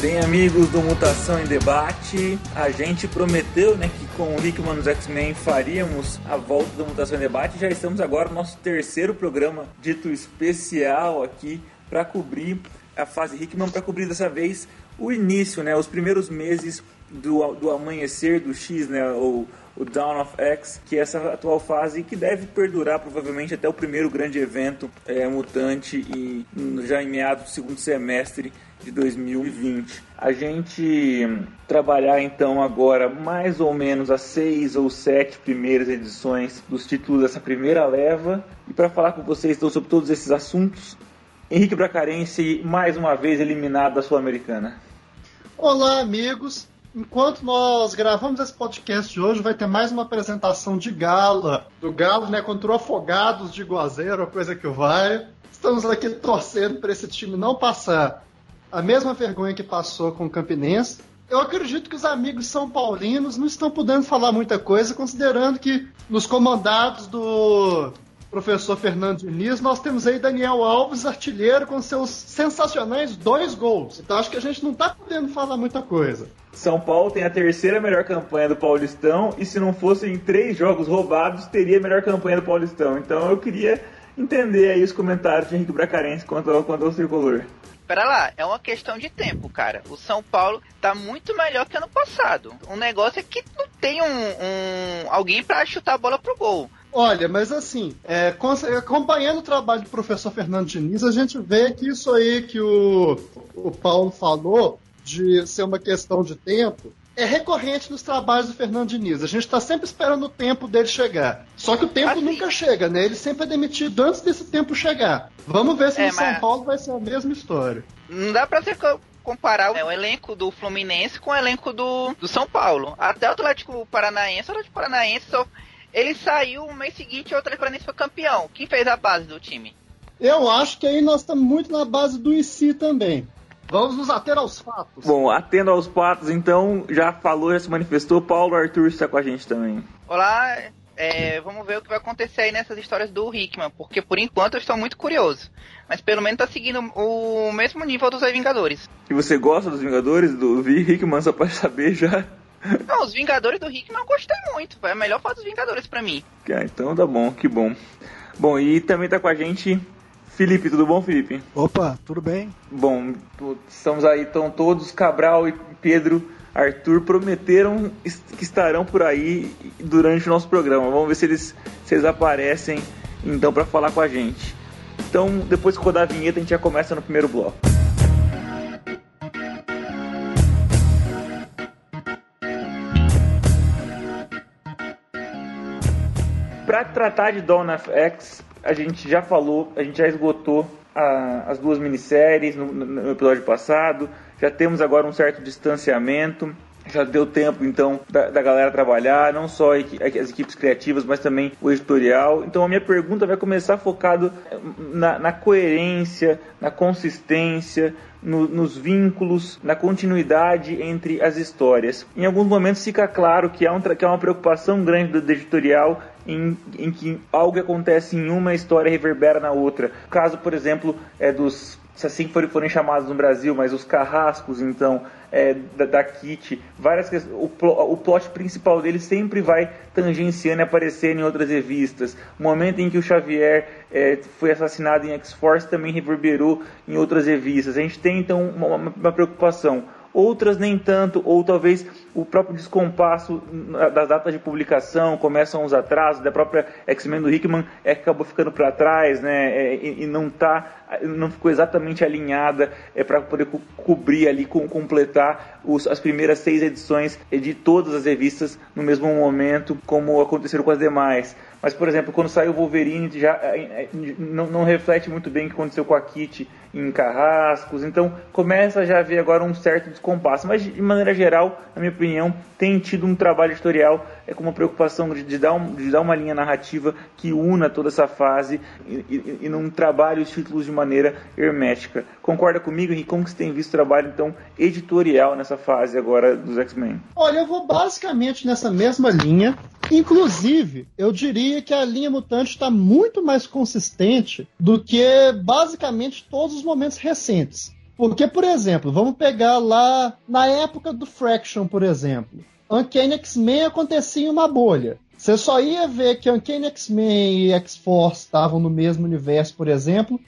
Bem, amigos do Mutação em Debate, a gente prometeu né, que com o Hickman nos X-Men faríamos a volta do Mutação em Debate. Já estamos agora no nosso terceiro programa dito especial aqui para cobrir a fase Hickman, para cobrir dessa vez o início, né, os primeiros meses do, do amanhecer do X, né, ou o Dawn of X, que é essa atual fase que deve perdurar provavelmente até o primeiro grande evento é, mutante e já em meados do segundo semestre de 2020. A gente trabalhar então agora mais ou menos as seis ou sete primeiras edições dos títulos dessa primeira leva e para falar com vocês então sobre todos esses assuntos, Henrique Bracarense mais uma vez eliminado da Sul-Americana. Olá amigos, enquanto nós gravamos esse podcast de hoje, vai ter mais uma apresentação de gala do Galo, né, contra o Afogados de Guazeiro, coisa que vai. Estamos aqui torcendo para esse time não passar a mesma vergonha que passou com o Campinense. Eu acredito que os amigos são paulinos não estão podendo falar muita coisa, considerando que nos comandados do professor Fernando Diniz, nós temos aí Daniel Alves, artilheiro, com seus sensacionais dois gols. Então acho que a gente não está podendo falar muita coisa. São Paulo tem a terceira melhor campanha do Paulistão e se não fossem três jogos roubados, teria a melhor campanha do Paulistão. Então eu queria entender aí os comentários de Henrique Bracarense quanto ao, quanto ao pera lá, é uma questão de tempo, cara. O São Paulo tá muito melhor que ano passado. O negócio é que não tem um, um alguém para chutar a bola pro gol. Olha, mas assim, é, acompanhando o trabalho do professor Fernando Diniz, a gente vê que isso aí que o, o Paulo falou de ser uma questão de tempo, é recorrente nos trabalhos do Fernando Diniz. A gente está sempre esperando o tempo dele chegar. Só que o tempo assim. nunca chega, né? Ele sempre é demitido antes desse tempo chegar. Vamos ver se é, no mas... São Paulo vai ser a mesma história. Não dá pra ser comparar o elenco do Fluminense com o elenco do, do São Paulo. Até o Atlético Paranaense, o Atlético Paranaense só, ele saiu no mês seguinte e o Atlético Paranaense foi campeão. Quem fez a base do time? Eu acho que aí nós estamos muito na base do IC também. Vamos nos ater aos fatos. Bom, atendo aos fatos, então, já falou, já se manifestou. Paulo Arthur está com a gente também. Olá, é, vamos ver o que vai acontecer aí nessas histórias do Hickman, porque por enquanto eu estou muito curioso. Mas pelo menos está seguindo o mesmo nível dos Vingadores. E você gosta dos Vingadores, do Hickman, só para saber já? Não, os Vingadores do Hickman eu gostei muito. A melhor foto dos Vingadores para mim. Ah, então tá bom, que bom. Bom, e também tá com a gente Felipe, tudo bom, Felipe? Opa, tudo bem? Bom, estamos aí, estão todos, Cabral e Pedro, Arthur, prometeram que estarão por aí durante o nosso programa. Vamos ver se eles, se eles aparecem, então, para falar com a gente. Então, depois que rodar a vinheta, a gente já começa no primeiro bloco. Para tratar de Dawn of X, a gente já falou, a gente já esgotou a, as duas minisséries no, no, episódio passado, já temos agora um certo distanciamento. Já deu tempo, então, da, da galera trabalhar, não só as equipes criativas, mas também o editorial. Então, a minha pergunta vai começar focado na, na coerência, na consistência, no, nos vínculos, na continuidade entre as histórias. Em alguns momentos fica claro que há, um, que há uma preocupação grande do editorial em, em, que algo que acontece em uma história reverbera na outra. O caso, por exemplo, é dos se assim forem, chamados no Brasil, mas os carrascos, então, é, da, da Kit, várias o, o plot principal dele sempre vai tangenciando e aparecendo em outras revistas. O momento em que o Xavier é, foi assassinado em X-Force também reverberou em outras revistas. A gente tem, então, uma, uma preocupação outras nem tanto, ou talvez o próprio descompasso das datas de publicação, começam os atrasos, da própria X-Men do Hickman é que acabou ficando para trás, né, é, e, e, não tá, não ficou exatamente alinhada é, para poder co cobrir ali, com, completar os, as primeiras seis edições de todas as revistas no mesmo momento, como aconteceram com as demais. Mas, por exemplo, quando saiu o Wolverine, já é, é, não, não, reflete muito bem o que aconteceu com a Kitty em Carrascos. Então, começa já a haver agora um certo descompasso. Mas, de maneira geral, na minha opinião, tem tido um trabalho editorial é, com uma preocupação de, de, dar um, de dar uma linha narrativa que una toda essa fase e, e, e não trabalhe os títulos de maneira hermética. Concorda comigo, Henrique? Como que você tem visto o trabalho, então, editorial nessa fase agora dos X-Men? Olha, eu vou basicamente nessa mesma linha. Inclusive, eu diria que a linha mutante está muito mais consistente do que basicamente todos os momentos recentes. Porque, por exemplo, vamos pegar lá na época do Fraction, por exemplo. Uncanny X-Men acontecia em uma bolha. Você só ia ver que Uncanny X-Men e X-Force estavam no mesmo universo, por exemplo,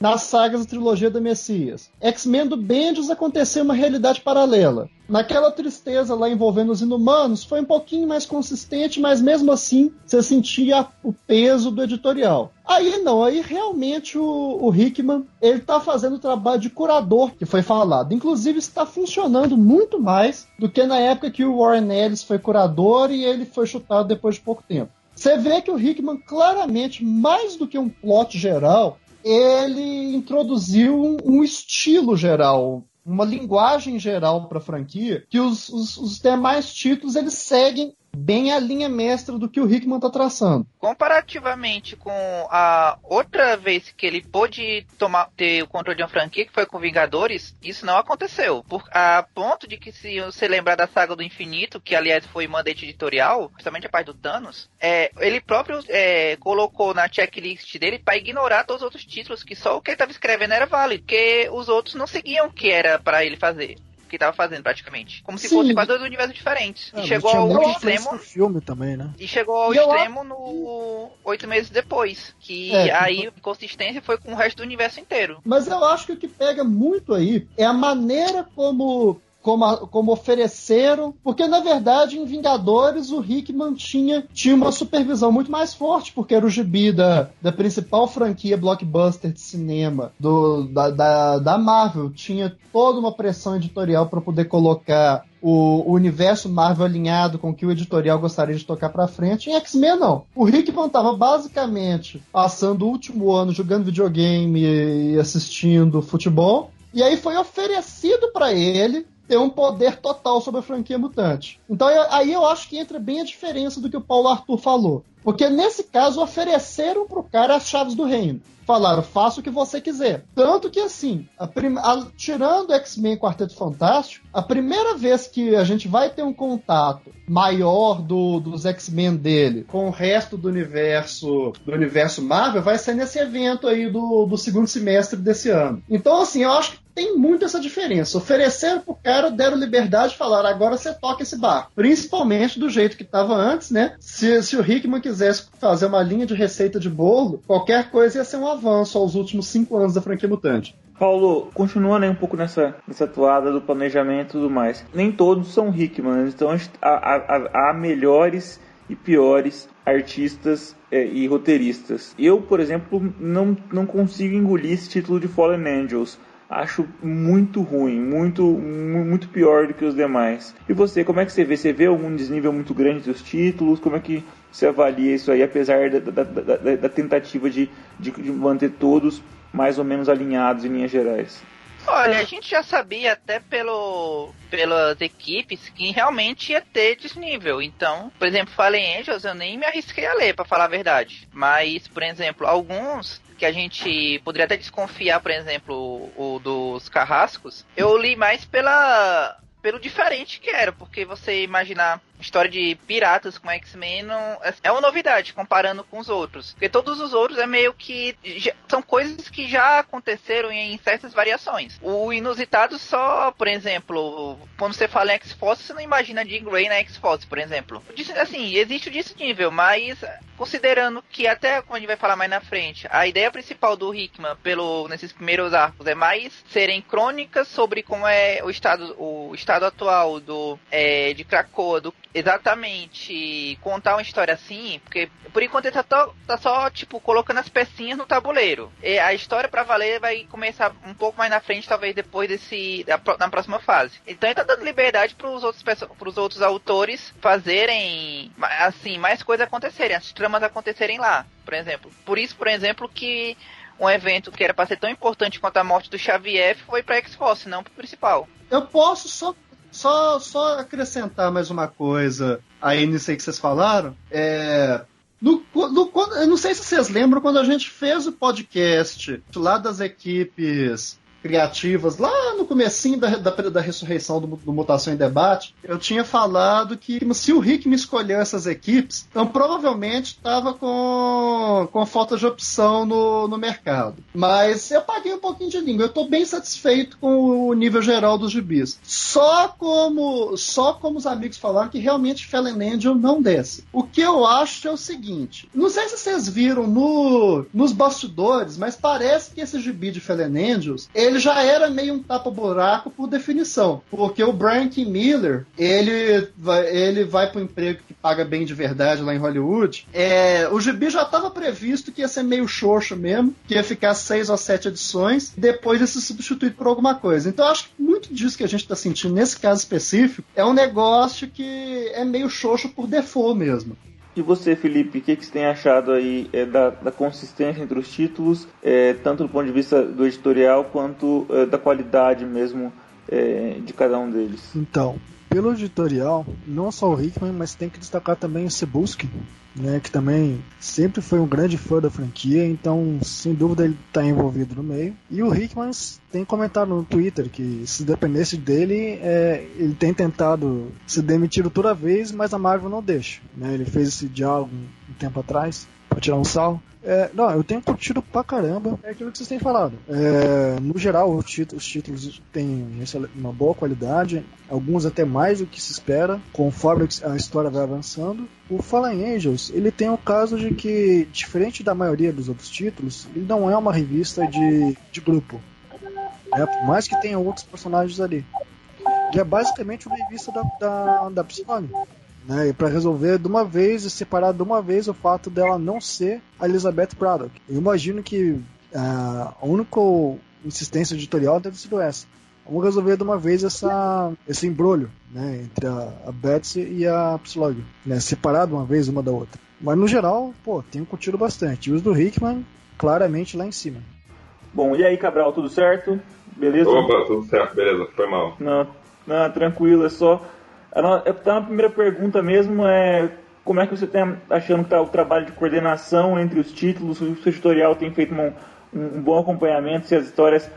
nas sagas da trilogia da Messias. X-Men do Bendis aconteceu uma realidade paralela. Naquela tristeza lá envolvendo os inumanos, foi um pouquinho mais consistente, mas mesmo assim você sentia o peso do editorial. Aí não, aí realmente o, o Hickman ele tá fazendo o trabalho de curador que foi falado. Inclusive está funcionando muito mais do que na época que o Warren Ellis foi curador e ele foi chutado depois de pouco tempo. Você vê que o Hickman claramente, mais do que um plot geral, ele introduziu um, estilo geral, uma linguagem geral para a franquia que os, os, os, demais títulos eles seguem bem a linha mestra do que o Hickman está traçando. Comparativamente com a outra vez que ele pôde tomar, ter o controle de uma franquia, que foi com Vingadores, isso não aconteceu. Por, a ponto de que, se você lembrar da saga do infinito, que aliás foi mandate editorial, principalmente a parte do Thanos, é, ele próprio é, colocou na checklist dele para ignorar todos os outros títulos, que só o que ele estava escrevendo era válido, porque os outros não seguiam o que era para ele fazer que tava fazendo praticamente. Como se Sim. fosse quase dois universos diferentes. É, e chegou ao extremo. filme também, né? E chegou ao e extremo eu... no oito meses depois. Que é, aí a consistência foi com o resto do universo inteiro. Mas eu acho que o que pega muito aí é a maneira como como, como ofereceram, porque na verdade em Vingadores o Hickman tinha, tinha uma supervisão muito mais forte, porque era o gibi da, da principal franquia blockbuster de cinema do, da, da, da Marvel, tinha toda uma pressão editorial para poder colocar o, universo Marvel alinhado com o que o editorial gostaria de tocar para frente. Em X-Men, não. O Hickman estava basicamente passando o último ano jogando videogame e assistindo futebol. E aí foi oferecido para ele ter um poder total sobre a franquia mutante. Então aí eu acho que entra bem a diferença do que o Paulo Arthur falou. Porque nesse caso ofereceram pro cara as chaves do reino. Falaram, faça o que você quiser. Tanto que assim, a prim... a... tirando X-Men Quarteto Fantástico, a primeira vez que a gente vai ter um contato maior do, dos X-Men dele com o resto do universo do universo Marvel vai ser nesse evento aí do, do segundo semestre desse ano. Então, assim, eu acho que tem muito essa diferença. Ofereceram pro cara, deram liberdade de falar, agora você toca esse barco. Principalmente do jeito que estava antes, né? Se, se o Hickman quisesse fazer uma linha de receita de bolo, qualquer coisa ia ser um avanço aos últimos cinco anos da franquia Mutante. Paulo, continuando aí um pouco nessa, nessa toada do planejamento e tudo mais. Nem todos são Hickman, então há, há, há melhores e piores artistas é, e roteiristas. Eu, por exemplo, não, não consigo engolir esse título de Fallen Angels acho muito ruim, muito muito pior do que os demais. E você, como é que você vê? Você vê algum desnível muito grande dos títulos? Como é que você avalia isso aí, apesar da, da, da, da tentativa de, de, de manter todos mais ou menos alinhados em linhas gerais? Olha, a gente já sabia até pelo, pelas equipes que realmente ia ter desnível. Então, por exemplo, Fallen Angels eu nem me arrisquei a ler, para falar a verdade. Mas, por exemplo, alguns que a gente poderia até desconfiar, por exemplo, o, o dos carrascos, eu li mais pela pelo diferente que era, porque você imaginar história de piratas com X-Men é, é uma novidade comparando com os outros. Porque todos os outros é meio que. Já, são coisas que já aconteceram em certas variações. O inusitado só, por exemplo, quando você fala em X-Force, você não imagina Jean Grey na X-Force, por exemplo. Assim, existe o disnível, mas considerando que até como a gente vai falar mais na frente, a ideia principal do Hickman pelo nesses primeiros arcos é mais serem crônicas sobre como é o estado o estado atual do é, de Krakoa, do exatamente contar uma história assim, porque por enquanto ele tá, tá só, tipo, colocando as pecinhas no tabuleiro. E a história para valer vai começar um pouco mais na frente, talvez depois desse. Da, na próxima fase. Então ele tá dando liberdade pros outros, pros outros autores fazerem assim, mais coisas acontecerem, as tramas acontecerem lá, por exemplo. Por isso, por exemplo, que um evento que era para ser tão importante quanto a morte do Xavier foi para X-Force, não pro principal. Eu posso só só, só acrescentar mais uma coisa aí nisso aí que vocês falaram. É, no, no, eu não sei se vocês lembram quando a gente fez o podcast lá das equipes criativas, lá no comecinho da, da, da ressurreição do, do, Mutação em Debate, eu tinha falado que se o Rick me escolheu essas equipes, então provavelmente estava com, com falta de opção no, no mercado. Mas eu paguei um pouquinho de língua. Eu estou bem satisfeito com o nível geral dos gibis. Só como, só como os amigos falaram que realmente Fallen Angel não desce. O que eu acho é o seguinte: não sei se vocês viram no, nos bastidores, mas parece que esse gibi de Fallen Angels ele já era meio um tapa-buraco por definição. Porque o Brian. Miller, ele vai, ele vai um emprego que paga bem de verdade lá em Hollywood. É, o gibi já estava previsto que ia ser meio xoxo mesmo, que ia ficar seis ou sete edições, depois ia ser substituído por alguma coisa. Então acho que muito disso que a gente está sentindo nesse caso específico é um negócio que é meio xoxo por default mesmo. E você, Felipe, o que, que você tem achado aí é, da, da, consistência entre os títulos, é, tanto do ponto de vista do editorial quanto é, da qualidade mesmo é, de cada um deles? Então, pelo editorial, não só o Hickman, mas tem que destacar também o Sebusky, né, que também sempre foi um grande fã da franquia, então sem dúvida ele está envolvido no meio. E o Hickman tem comentado no Twitter que se dependesse dele, é, ele tem tentado se demitir toda vez, mas a Marvel não deixa. Né? Ele fez esse diálogo um tempo atrás para tirar um sal. É, não, eu tenho curtido pra caramba. É aquilo que vocês têm falado. É, no geral, os títulos, os títulos têm uma boa qualidade, alguns até mais do que se espera, conforme a história vai avançando. O Fallen Angels, ele tem o caso de que, diferente da maioria dos outros títulos, ele não é uma revista de, de grupo. É, por mais que tenha outros personagens ali. Ele é basicamente uma revista da, da, da Psylone né? E para resolver de uma vez e separar de uma vez o fato dela não ser a Elizabeth Braddock. Eu imagino que uh, a única insistência editorial deve ser essa. Vamos resolver de uma vez essa, esse embrulho né, entre a, a Betsy e a Psylog, né, separar de uma vez uma da outra. Mas no geral, pô, tenho curtido bastante. E os do Hickman, claramente lá em cima. Bom, e aí, Cabral, tudo certo? Beleza? Opa, tudo certo, beleza, foi mal. Não, não tranquilo, é só a primeira pergunta mesmo é como é que você está achando que está o trabalho de coordenação entre os títulos, se o seu tutorial tem feito um, um, bom acompanhamento, se as histórias,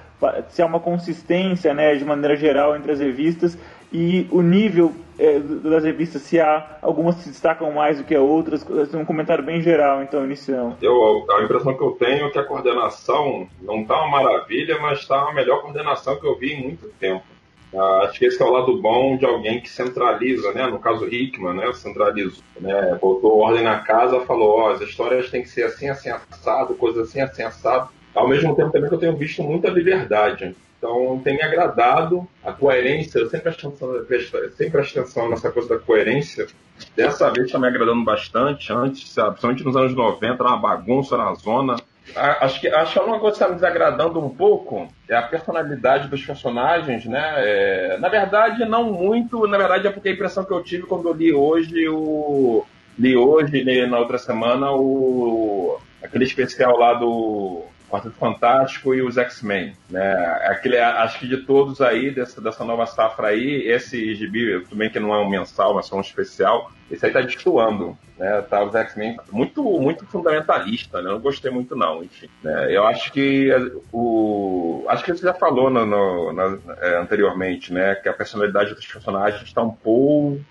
se há uma consistência, né, de maneira geral entre as revistas e o nível é, das revistas, se há algumas que se destacam mais do que outras, é um comentário bem geral, então, inicial. Eu, a impressão que eu tenho é que a coordenação não está uma maravilha, mas está a melhor coordenação que eu vi em muito tempo. Ah, acho que esse é o lado bom de alguém que centraliza, né? No caso Hickman, né? Centralizou, né? Botou ordem na casa, falou, ó, oh, as histórias têm que ser assim, assim, assado, coisas assim, assim, assado. Ao mesmo tempo também que eu tenho visto muita liberdade. Então tem me agradado a coerência, eu sempre presto atenção, sempre atenção nessa coisa da coerência. Dessa vez está me agradando bastante. Antes, sabe, principalmente nos anos 90, era uma bagunça na zona Acho que, acho que uma coisa que está me desagradando um pouco é a personalidade dos personagens, né? É, na verdade, não muito. Na verdade, é porque a impressão que eu tive quando eu li hoje o. Li hoje, li na outra semana, o. aquele especial lá do Quarteto Fantástico e os X-Men. Né? Aquele, acho que de todos aí, dessa, dessa nova safra aí, esse gibi, tudo bem que não é um mensal, mas é um especial, esse aí tá destoando. Né? Tá, os X-Men muito, muito fundamentalista, né? Não gostei muito, não, enfim. Né? Eu acho que o. Acho que você já falou no, no, no é, anteriormente, né? Que a personalidade dos personagens está um pouco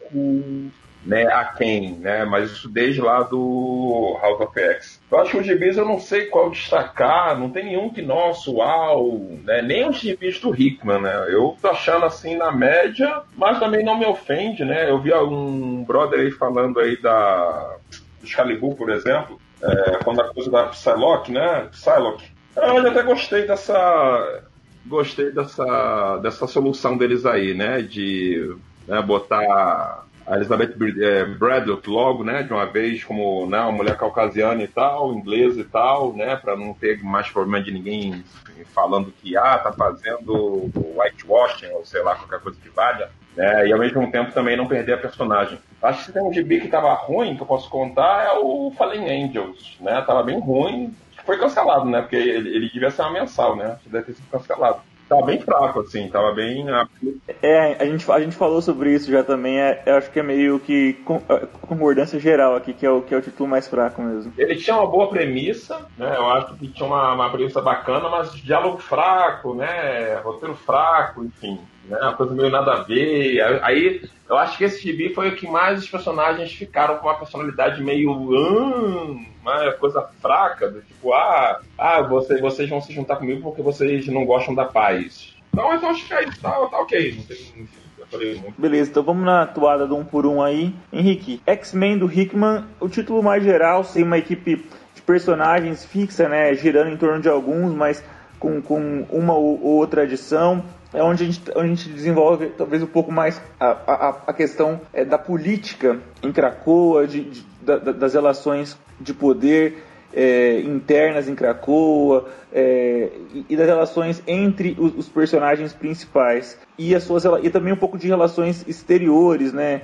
né, a quem, né? Mas isso desde lá do House of X. Eu acho que os gibis eu não sei qual destacar, não tem nenhum que, nossa, uau, né? Nem os gibis do Hickman, né? Eu tô achando assim na média, mas também não me ofende, né? Eu vi um brother aí falando aí da Excalibur, por exemplo, é, quando a coisa da Psylocke, né? Psylocke. Eu até gostei dessa gostei dessa, dessa solução deles aí, né? De né, botar a Elizabeth é, Braddock logo, né, de uma vez como né, uma mulher caucasiana e tal, inglesa e tal, né, para não ter mais problema de ninguém falando que ah, tá fazendo whitewashing ou sei lá qualquer coisa que valha, né, e ao mesmo tempo também não perder a personagem. Acho que tem um gibi que tava ruim que eu posso contar é o Fallen Angels, né, tava bem ruim, foi cancelado, né, porque ele, ele devia ser uma mensal, né, deve ter sido cancelado. Tava bem fraco, assim, tava bem. É, a gente, a gente falou sobre isso já também, é, eu acho que é meio que é, concordância geral aqui, que é, o, que é o título mais fraco mesmo. Ele tinha uma boa premissa, né? Eu acho que tinha uma, uma premissa bacana, mas diálogo fraco, né? Roteiro fraco, enfim né? Uma coisa meio nada a ver. Aí eu acho que esse gibi foi o que mais os personagens ficaram com uma personalidade meio. Hum, uma coisa fraca, do tipo, ah, ah vocês, vocês vão se juntar comigo porque vocês não gostam da paz. Então eu acho que aí tá, tá ok. Não tem, Beleza, então vamos na toada do um por um aí. Henrique, X-Men do Hickman, o título mais geral, sem uma equipe de personagens fixa, né? Girando em torno de alguns, mas com, com uma ou outra adição é onde a gente, onde a gente desenvolve talvez um pouco mais a, a, a questão é, da política em Cracoa, de, de da, das relações de poder é, internas em Cracoa é, e, das relações entre os, os, personagens principais e as suas e também um pouco de relações exteriores, né?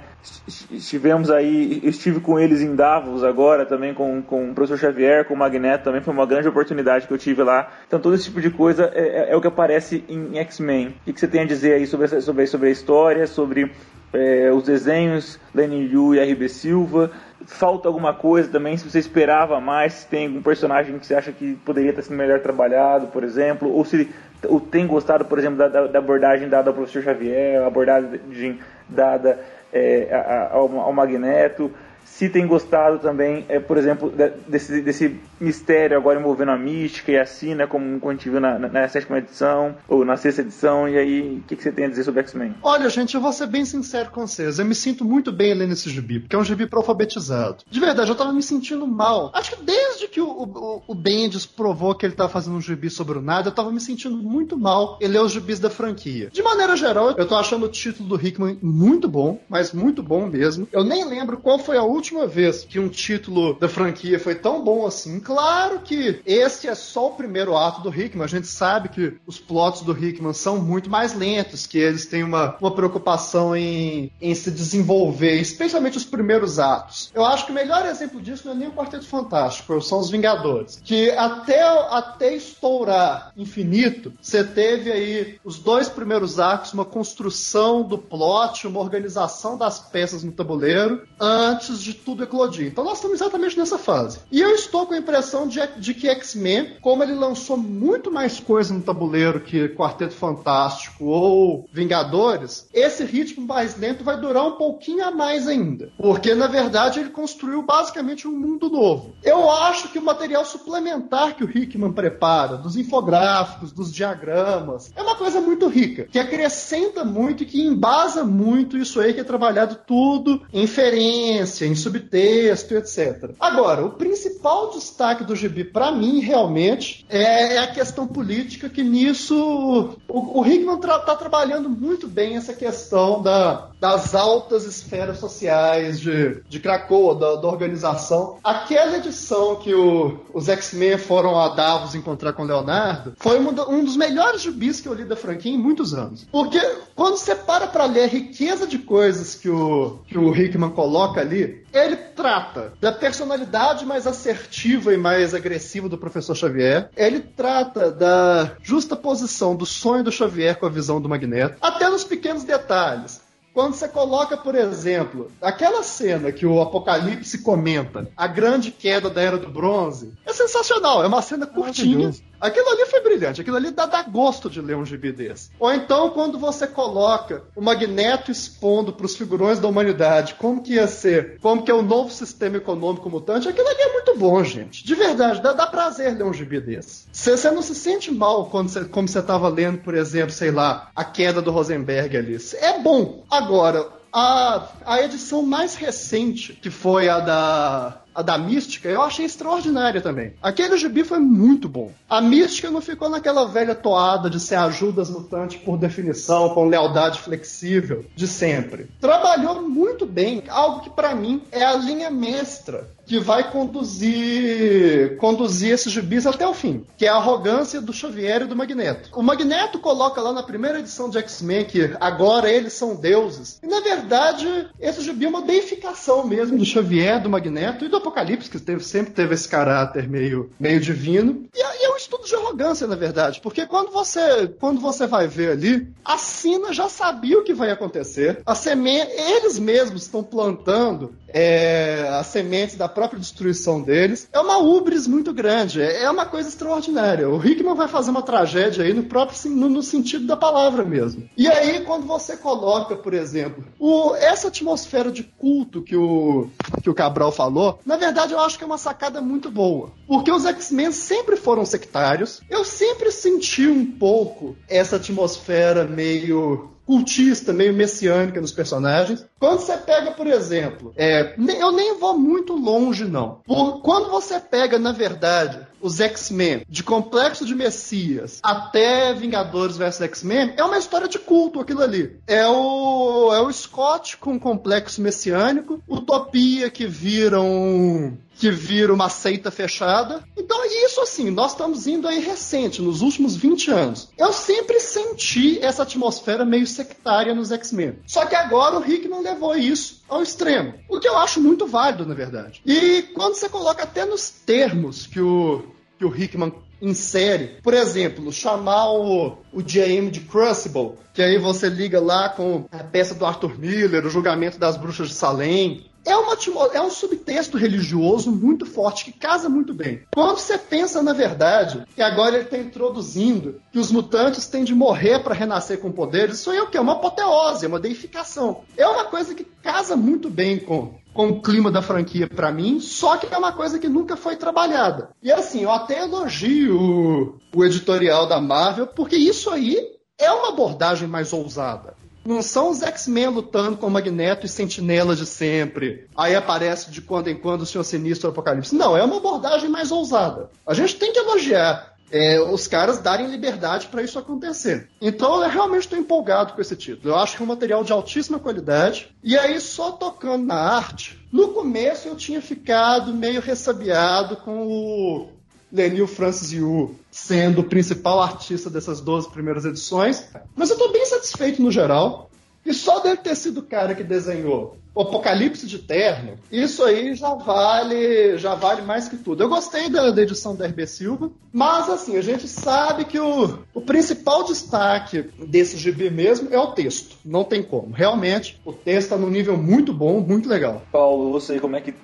Estivemos aí, estive com eles em Davos agora também com, com o professor Xavier, com o Magneto, também foi uma grande oportunidade que eu tive lá. Então todo esse tipo de coisa é, é, é o que aparece em X-Men. O que você tem a dizer aí sobre, sobre, sobre a história, sobre é, os desenhos, Lenny Yu e RB Silva? Falta alguma coisa também, se você esperava mais, se tem algum personagem que você acha que poderia ter sido melhor trabalhado, por exemplo, ou se ou tem gostado, por exemplo, da, da abordagem dada ao professor Xavier, a abordagem dada é, ao, ao Magneto, se tem gostado também, é, por exemplo, desse, desse mistério agora envolvendo a mística e a Sina, como, a gente viu na, na, sétima edição, ou na sexta edição, e aí, o que, que, você tem a dizer sobre X-Men? Olha, gente, eu vou ser bem sincero com vocês, eu me sinto muito bem lendo esse gibi, porque é um gibi pro alfabetizado. De verdade, eu tava me sentindo mal. Acho que desde que o, o, o Bendis provou que ele tava fazendo um gibi sobre o nada, eu tava me sentindo muito mal em ler os gibis da franquia. De maneira geral, eu tô achando o título do Hickman muito bom, mas muito bom mesmo. Eu nem lembro qual foi a última vez que um título da franquia foi tão bom assim. Claro que esse é só o primeiro ato do Hickman. A gente sabe que os plots do Hickman são muito mais lentos, que eles têm uma, uma preocupação em, em se desenvolver, especialmente os primeiros atos. Eu acho que o melhor exemplo disso não é nem o Quarteto Fantástico, são os Vingadores. Que até, até estourar infinito, você teve aí os dois primeiros atos, uma construção do plot, uma organização das peças no tabuleiro, antes de tudo eclodir. Então nós estamos exatamente nessa fase. E eu estou com a impressão de, de que X-Men, como ele lançou muito mais coisa no tabuleiro que Quarteto Fantástico ou Vingadores, esse ritmo mais lento vai durar um pouquinho a mais ainda. Porque, na verdade, ele construiu basicamente um mundo novo. Eu acho que o material suplementar que o Hickman prepara, dos infográficos, dos diagramas, é uma coisa muito rica, que acrescenta muito e que embasa muito isso aí que é trabalhado tudo em inferência, em subtexto, etc. Agora, o principal destaque do gibi, para mim, realmente, é, é, a questão política, que nisso o, o Hickman está tra trabalhando muito bem essa questão da, das altas esferas sociais de, de Krakoa, da, da organização. Aquela edição que o, os X-Men foram a Davos encontrar com Leonardo foi um, um dos melhores gibis que eu li da franquia em muitos anos. Porque quando você para para ler a riqueza de coisas que o, que o Hickman coloca ali, ele trata da personalidade mais assertiva e mais agressiva do professor Xavier. Ele trata da justa posição do sonho do Xavier com a visão do Magneto, até nos pequenos detalhes. Quando você coloca, por exemplo, aquela cena que o Apocalipse comenta, a grande queda da Era do Bronze, é sensacional. É uma cena curtinha. Aquilo ali foi brilhante, aquilo ali dá, dá gosto de ler um gibi desse. Ou então, quando você coloca o Magneto expondo para os figurões da humanidade como que ia ser, como que é o novo sistema econômico mutante, aquilo ali é muito bom, gente. De verdade, dá, dá prazer ler um gibi desse. Você não se sente mal quando cê, como você estava lendo, por exemplo, sei lá, a queda do Rosenberg ali. É bom. Agora, a, a edição mais recente, que foi a da a da Mística, eu achei extraordinária também. Aquele gibi foi muito bom. A Mística não ficou naquela velha toada de ser ajudas mutante por definição, com lealdade flexível de sempre. Trabalhou muito bem, algo que para mim é a linha mestra que vai conduzir conduzir esses gibis até o fim, que é a arrogância do Xavier e do Magneto. O Magneto coloca lá na primeira edição de X-Men que agora eles são deuses. E na verdade, esse gibi é uma deificação mesmo do Xavier, do Magneto e do Apocalipse, que teve, sempre teve esse caráter meio, meio divino. E, é um estudo de arrogância, na verdade, porque quando você, quando você vai ver ali, a Sina já sabia o que vai acontecer. A semente, eles mesmos estão plantando é, as sementes da própria destruição deles. É uma ubris muito grande, é, uma coisa extraordinária. O Hickman vai fazer uma tragédia aí no próprio no, no sentido da palavra mesmo. E aí, quando você coloca, por exemplo, o, essa atmosfera de culto que o, que o Cabral falou, na verdade eu acho que é uma sacada muito boa. Porque os X-Men sempre foram sectários. Eu sempre senti um pouco essa atmosfera meio cultista, meio messiânica nos personagens. Quando você pega, por exemplo, é, eu nem vou muito longe, não. Por, quando você pega, na verdade, os X-Men, de Complexo de Messias até Vingadores vs X-Men, é uma história de culto aquilo ali. É o, é o Scott com complexo messiânico, Utopia que vira um que vira uma seita fechada. Então, isso assim, nós estamos indo aí recente, nos últimos 20 anos. Eu sempre senti essa atmosfera meio sectária nos X-Men. Só que agora o Rick não levou isso ao extremo. O que eu acho muito válido, na verdade. E quando você coloca até nos termos que o, que o Hickman insere, por exemplo, chamar o, o JM de Crucible, que aí você liga lá com a peça do Arthur Miller, o julgamento das bruxas de Salem, é, uma, é um subtexto religioso muito forte, que casa muito bem. Quando você pensa na verdade, que agora ele está introduzindo que os mutantes têm de morrer para renascer com poderes, isso aí é o quê? Uma apoteose, é uma deificação. É uma coisa que casa muito bem com, com o clima da franquia para mim, só que é uma coisa que nunca foi trabalhada. E assim, eu até elogio o, o editorial da Marvel, porque isso aí é uma abordagem mais ousada. Não são os X-Men lutando com Magneto e Sentinela de sempre. Aí aparece de quando em quando o Senhor Sinistro e o Apocalipse. Não, é uma abordagem mais ousada. A gente tem que elogiar é, os caras darem liberdade para isso acontecer. Então eu realmente estou empolgado com esse título. Eu acho que é um material de altíssima qualidade. E aí, só tocando na arte, no começo eu tinha ficado meio ressabiado com o Lenil Francis Yu sendo o principal artista dessas 12 primeiras edições. Mas eu estou bem satisfeito no geral. E só deve ter sido o cara que desenhou o Apocalipse de Terno, isso aí já vale, já vale mais que tudo. Eu gostei da, da edição da RB Silva, mas assim, a gente sabe que o, o principal destaque desse GB mesmo é o texto. Não tem como. Realmente, o texto está num nível muito bom, muito legal. Paulo, você como é que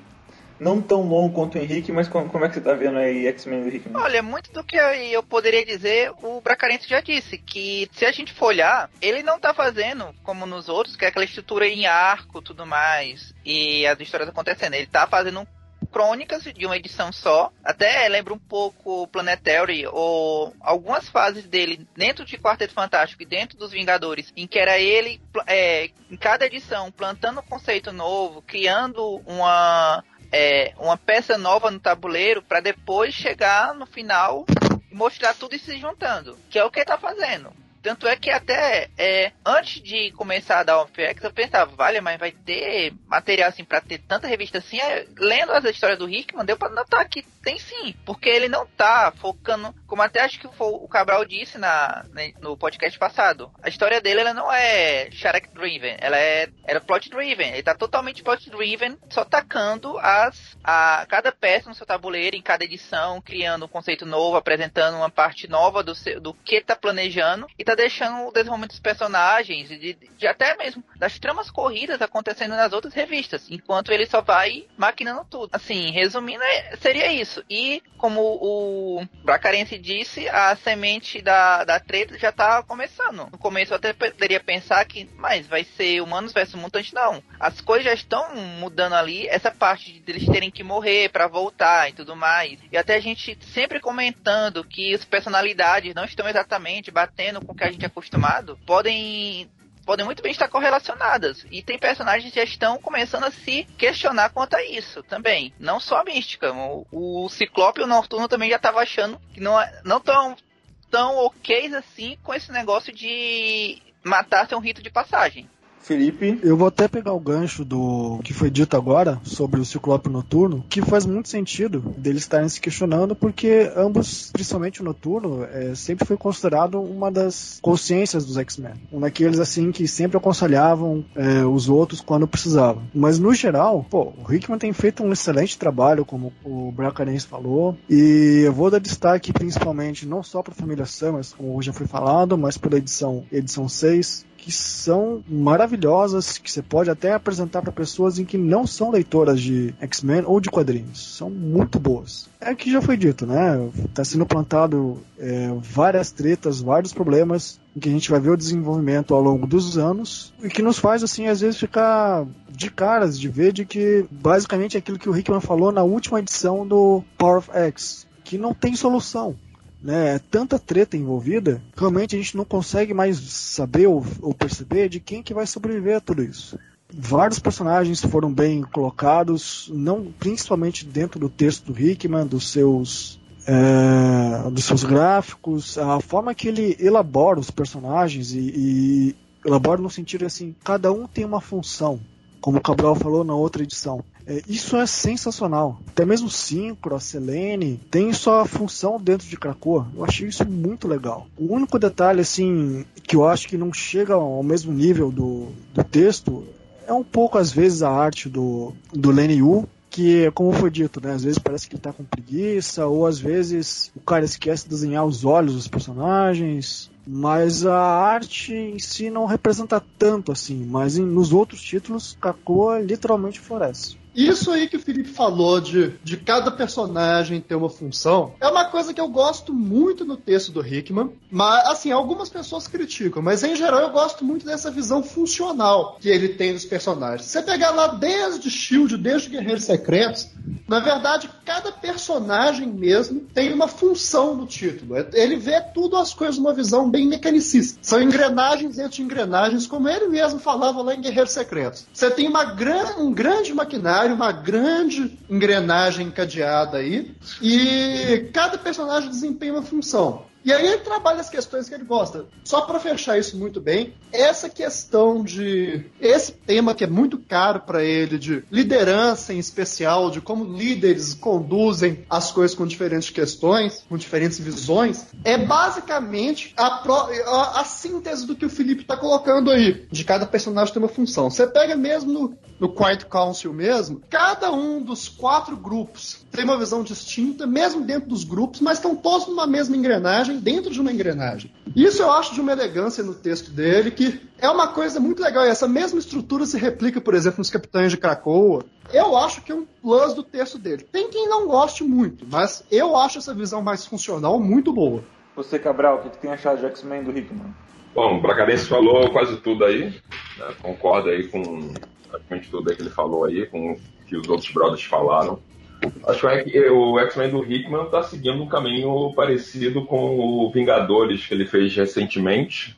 não tão longo quanto o Henrique, mas como, como é que você tá vendo aí X-Men do Henrique? Olha, muito do que eu poderia dizer, o Bracarense já disse, que se a gente for olhar, ele não tá fazendo como nos outros, que é aquela estrutura em arco tudo mais, e as histórias acontecendo. Ele tá fazendo crônicas de uma edição só. Até lembra um pouco Planetary ou algumas fases dele dentro de Quarteto Fantástico e dentro dos Vingadores, em que era ele é, em cada edição plantando um conceito novo, criando uma é, uma peça nova no tabuleiro para depois chegar no final e mostrar tudo e se juntando, que é o que ele tá fazendo. Tanto é que até é, antes de começar a dar o FX, eu pensava, vale, mas vai ter material assim pra ter tanta revista assim. Lendo as histórias do Rickman, deu pra notar que tem sim. Porque ele não tá focando, como até acho que o Cabral disse na, no podcast passado. A história dele ela não é Shark Driven, ela é, ela é plot driven. Ele tá totalmente plot driven, só tacando as, a, cada peça no seu tabuleiro, em cada edição, criando um conceito novo, apresentando uma parte nova do, seu, do que tá planejando e tá deixando o desenvolvimento dos personagens, de, de, até mesmo das tramas corridas acontecendo nas outras revistas, enquanto ele só vai maquinando tudo. Assim, resumindo, é, seria isso. E, como o Bracarense disse, a semente da, da treta já tá começando. No começo eu até poderia pensar que, mas vai ser humanos versus mutantes, não. As coisas já estão mudando ali, essa parte de eles terem que morrer para voltar e tudo mais. E até a gente sempre comentando que as personalidades não estão exatamente batendo com o que a gente é acostumado, podem podem muito bem estar correlacionadas. E tem personagens que já estão começando a se questionar quanto a isso também. Não só a mística. O, o Ciclope e o Noturno também já estavam achando que não, é, não tão, tão ok assim com esse negócio de matar ser um rito de passagem. Felipe? Eu vou até pegar o gancho do que foi dito agora sobre o Ciclope Noturno, que faz muito sentido deles estarem se questionando, porque ambos, principalmente o Noturno, é, sempre foi considerado uma das consciências dos X-Men. Um daqueles, assim, que sempre aconselhavam é, os outros quando precisavam. Mas, no geral, pô, o Hickman tem feito um excelente trabalho, como o Bracarense falou, e eu vou dar destaque principalmente não só para a família Summers, como já foi falado, mas pela edição, edição 6, que são maravilhosas, que você pode até apresentar para pessoas em que não são leitoras de X-Men ou de quadrinhos. São muito boas. É que já foi dito, né? Tá sendo plantado é, várias tretas, vários problemas, em que a gente vai ver o desenvolvimento ao longo dos anos, e que nos faz, assim, às vezes ficar de caras de ver de que basicamente é aquilo que o Hickman falou na última edição do Power of X, que não tem solução né, é tanta treta envolvida, realmente a gente não consegue mais saber ou, ou, perceber de quem que vai sobreviver a tudo isso. Vários personagens foram bem colocados, não principalmente dentro do texto do Hickman, dos seus é, dos seus gráficos, a forma que ele elabora os personagens e, e elabora no sentido assim, cada um tem uma função, como o Cabral falou na outra edição. É, isso é sensacional. Até mesmo o Synchro, a Selene, tem sua função dentro de Krakoa. Eu achei isso muito legal. O único detalhe, assim, que eu acho que não chega ao mesmo nível do, do texto é um pouco, às vezes, a arte do, do Lenny Yu, que, como foi dito, né, às vezes parece que ele tá com preguiça, ou às vezes o cara esquece de desenhar os olhos dos personagens, mas a arte em si não representa tanto assim, mas em, nos outros títulos, Krakoa literalmente floresce. Isso aí que o Felipe falou de, de cada personagem ter uma função é uma coisa que eu gosto muito no texto do Hickman. Mas, assim, algumas pessoas criticam, mas em geral eu gosto muito dessa visão funcional que ele tem dos personagens. Você pegar lá desde Shield, desde Guerreiros Secretos, na verdade, cada personagem mesmo tem uma função no título. Ele vê tudo as coisas numa visão bem mecanicista. São engrenagens dentro de engrenagens, como ele mesmo falava lá em Guerreiros Secretos. Você tem uma gran, um grande maquinário uma grande engrenagem encadeada aí, e cada personagem desempenha uma função. E aí ele trabalha as questões que ele gosta. Só para fechar isso muito bem, essa questão de esse tema que é muito caro para ele de liderança em especial, de como líderes conduzem as coisas com diferentes questões, com diferentes visões, é basicamente a, pro, a, a síntese do que o Felipe está colocando aí. De cada personagem tem uma função. Você pega mesmo no, no Quiet Council mesmo, cada um dos quatro grupos tem uma visão distinta, mesmo dentro dos grupos, mas estão todos numa mesma engrenagem, dentro de uma engrenagem. Isso eu acho de uma elegância no texto dele, que é uma coisa muito legal. E essa mesma estrutura se replica, por exemplo, nos Capitães de Krakoa. Eu acho que é um plus do texto dele. Tem quem não goste muito, mas eu acho essa visão mais funcional muito boa. Você, Cabral, o que, tem achado de X-Men do Hickman? Bom, o Bracarense falou quase tudo aí. Né? Concordo aí com praticamente tudo aí que ele falou aí, com o que os outros brothers falaram. Acho que o X-Men do Hickman está seguindo um caminho parecido com o Vingadores que ele fez recentemente,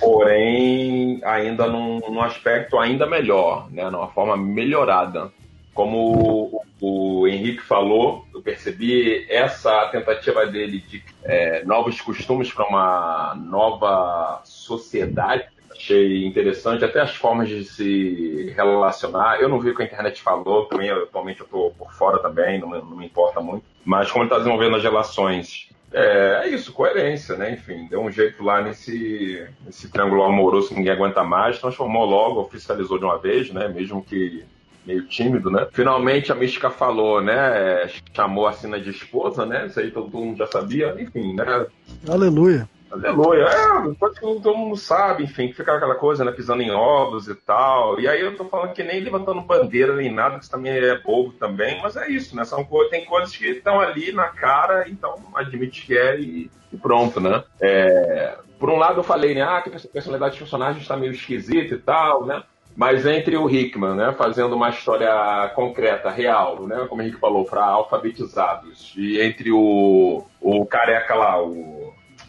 porém ainda num, num aspecto ainda melhor, né, numa forma melhorada. Como o, o Henrique falou, eu percebi essa tentativa dele de é, novos costumes para uma nova sociedade achei interessante, até as formas de se relacionar. Eu não vi o que a internet falou, também atualmente eu estou por fora também, não, não, me importa muito. Mas como ele está desenvolvendo as relações, é, é, isso, coerência, né? Enfim, deu um jeito lá nesse, nesse triângulo amoroso que ninguém aguenta mais, transformou logo, oficializou de uma vez, né? Mesmo que meio tímido, né? Finalmente a Mística falou, né? Chamou a Sina de esposa, né? Isso aí todo mundo já sabia, enfim, né? Aleluia. Aleluia. É, coisa que todo mundo sabe, enfim, que fica aquela coisa, né, pisando em ovos e tal. E aí eu tô falando que nem levantando bandeira nem nada, que isso também é bobo também, mas é isso, né? São, tem coisas que estão ali na cara, então admite que é e, e pronto, né? É, por um lado eu falei, né, ah, que a personalidade dos personagens está meio esquisita e tal, né? Mas entre o Hickman, né, fazendo uma história concreta, real, né, como o Henrique falou, para alfabetizados, e entre o, o careca lá, o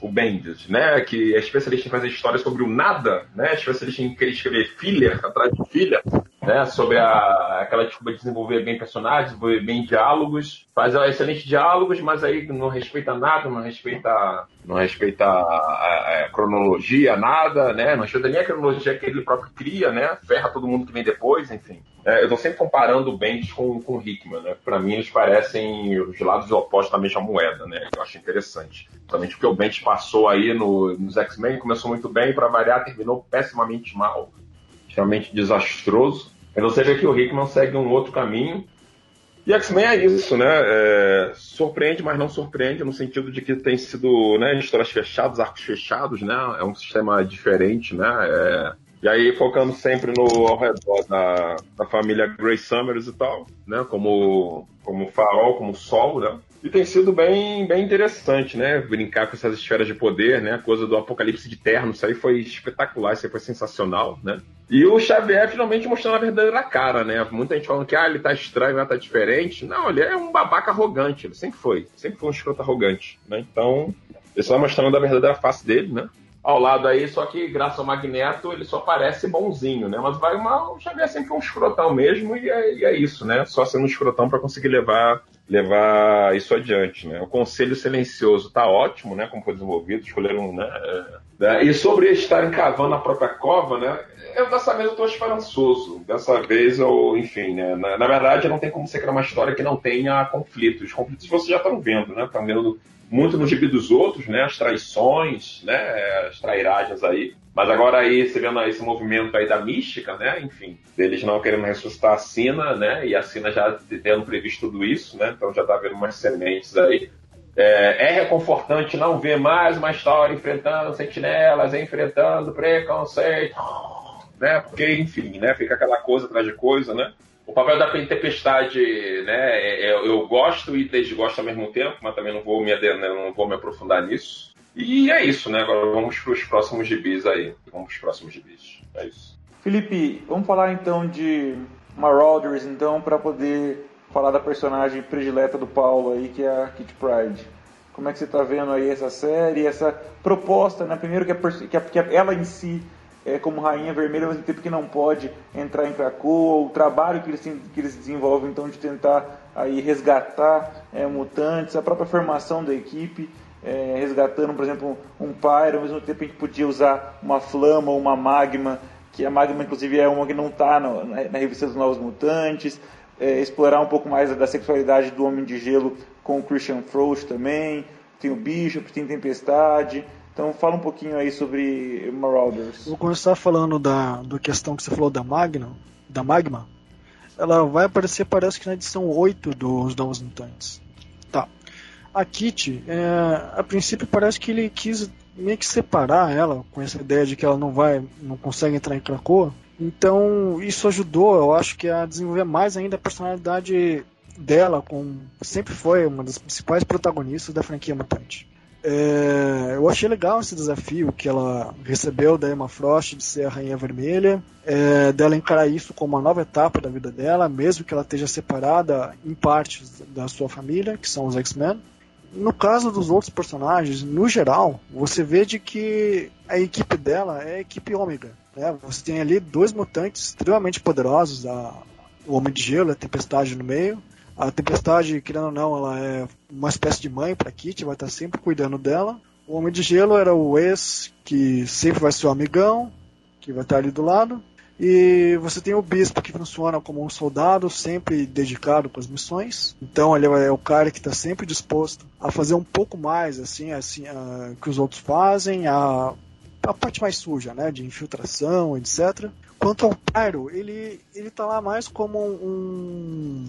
o Bendis, né? Que é especialista em fazer histórias sobre o nada, né? Especialista em querer escrever filha atrás de filha, né? Sobre a, aquela desculpa de desenvolver bem personagens, desenvolver bem diálogos, faz excelentes diálogos, mas aí não respeita nada, não respeita, não respeita a, a, cronologia, nada, né? Não ajuda nem a cronologia que ele próprio cria, né? Ferra todo mundo que vem depois, enfim. É, eu estou sempre comparando o Bendis com, com Hickman, né? Para mim eles parecem os lados opostos da mesma moeda, né? Eu acho interessante. Principalmente porque o Bendis passou aí no, nos X-Men, começou muito bem, para variar, terminou pessimamente mal, extremamente desastroso. Mas você vê que o Hickman segue um outro caminho. E X-Men é isso, né? É, surpreende, mas não surpreende, no sentido de que tem sido né, histórias fechadas, arcos fechados, né? É um sistema diferente, né? É, e aí focando sempre no ao redor da, da família Grey Summers e tal, né? Como, como farol, como sol, né? E tem sido bem, bem interessante, né? Brincar com essas esferas de poder, né? A coisa do apocalipse de terno, isso aí foi espetacular, isso aí foi sensacional, né? E o Xavier finalmente mostrando a verdadeira cara, né? Muita gente falando que ah, ele tá estranho, ele tá diferente. Não, ele é um babaca arrogante, ele sempre foi. Sempre foi um escroto arrogante, né? Então, ele só mostrando a verdadeira face dele, né? ao lado aí, só que graças ao Magneto ele só parece bonzinho, né? Mas vai uma, o Xavier sempre foi um escrotão mesmo e é, e é isso, né? Só sendo um escrotão para conseguir levar levar isso adiante, né? O Conselho Silencioso tá ótimo, né? Como foi desenvolvido, escolheram, né? É, e sobre estarem cavando a própria cova, né? Eu dessa vez eu tô esperançoso. Dessa vez eu, enfim, né? Na, na verdade não tem como ser criar uma história que não tenha conflitos. Os conflitos vocês já estão vendo, né? Estão vendo muito no gibi dos outros, né? As traições, né? As trairagens aí. Mas agora aí, você vendo esse movimento aí da mística, né? Enfim, eles não querendo ressuscitar a Sina, né? E a Sina já tendo previsto tudo isso, né? Então já tá vendo umas sementes aí. É, é reconfortante não ver mais uma história enfrentando sentinelas, enfrentando preconceito, né? Porque, enfim, né? Fica aquela coisa atrás de coisa, né? O papel da tempestade, né, é, é, eu gosto e desgosto ao mesmo tempo, mas também não vou me, não vou me aprofundar nisso. E é isso, né? Agora vamos para os próximos gibis aí. Vamos para os próximos gibis. É isso. Felipe, vamos falar então de Marauders, então, para poder falar da personagem predileta do Paulo aí, que é a Kit Pride. Como é que você está vendo aí essa série, essa proposta, né? Primeiro que, a, que, a, que ela em si é, como Rainha Vermelha, mas tempo que não pode entrar em Krakoa, o trabalho que eles, que eles desenvolvem então de tentar aí resgatar é, mutantes, a própria formação da equipe, é, resgatando, por exemplo, um Pyro, ao mesmo tempo a gente podia usar uma Flama ou uma Magma, que a Magma inclusive é uma que não está na, na, revista dos Novos Mutantes, é, explorar um pouco mais da sexualidade do Homem de Gelo com o Christian Frost também, tem o Bishop, tem Tempestade, então fala um pouquinho aí sobre Marauders. Vou começar falando da, da questão que você falou da Magna, da Magma. Ela vai aparecer, parece que na edição 8 dos Novos Mutantes. A Kitty, é, a princípio parece que ele quis meio que separar ela com essa ideia de que ela não vai, não consegue entrar em Krakoa. Então isso ajudou, eu acho que a desenvolver mais ainda a personalidade dela, com sempre foi uma das principais protagonistas da franquia Mutante. É, eu achei legal esse desafio que ela recebeu da Emma Frost de ser a Rainha Vermelha, é, dela encarar isso como uma nova etapa da vida dela, mesmo que ela esteja separada em partes da sua família, que são os X-Men. No caso dos outros personagens, no geral, você vê de que a equipe dela é a equipe ômega. Né? Você tem ali dois mutantes extremamente poderosos, a, o Homem de Gelo, a Tempestade no meio, a Tempestade, querendo ou não, ela é uma espécie de mãe para Kitty, vai estar sempre cuidando dela. O Homem de Gelo era o ex, que sempre vai ser o amigão, que vai estar ali do lado. E você tem o Bispo, que funciona como um soldado, sempre dedicado com as missões. Então ele é o cara que está sempre disposto a fazer um pouco mais, assim, assim uh, que os outros fazem, a, a parte mais suja, né, de infiltração, etc. Quanto ao Pyro, ele, ele tá lá mais como um,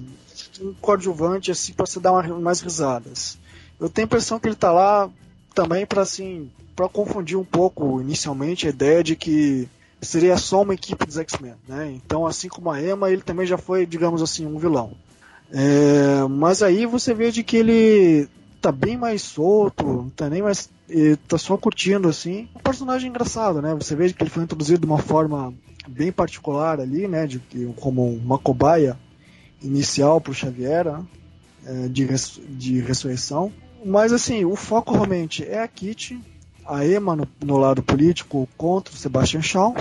um coadjuvante assim para você dar uma, mais risadas. Eu tenho a impressão que ele tá lá também para assim, para confundir um pouco inicialmente a ideia de que seria só uma equipe dos X-Men, né? Então, assim como a Emma, ele também já foi, digamos assim, um vilão. É, mas aí você vê de que ele tá bem mais solto, tá nem mais. tá só curtindo assim. Um personagem engraçado, né? Você vê que ele foi introduzido de uma forma bem particular ali, né? De, como uma cobaia inicial para o Xavier, né? é, de, de ressurreição. Mas assim, o foco realmente é a Kitty, a Emma no, no lado político contra o Sebastian Shaw.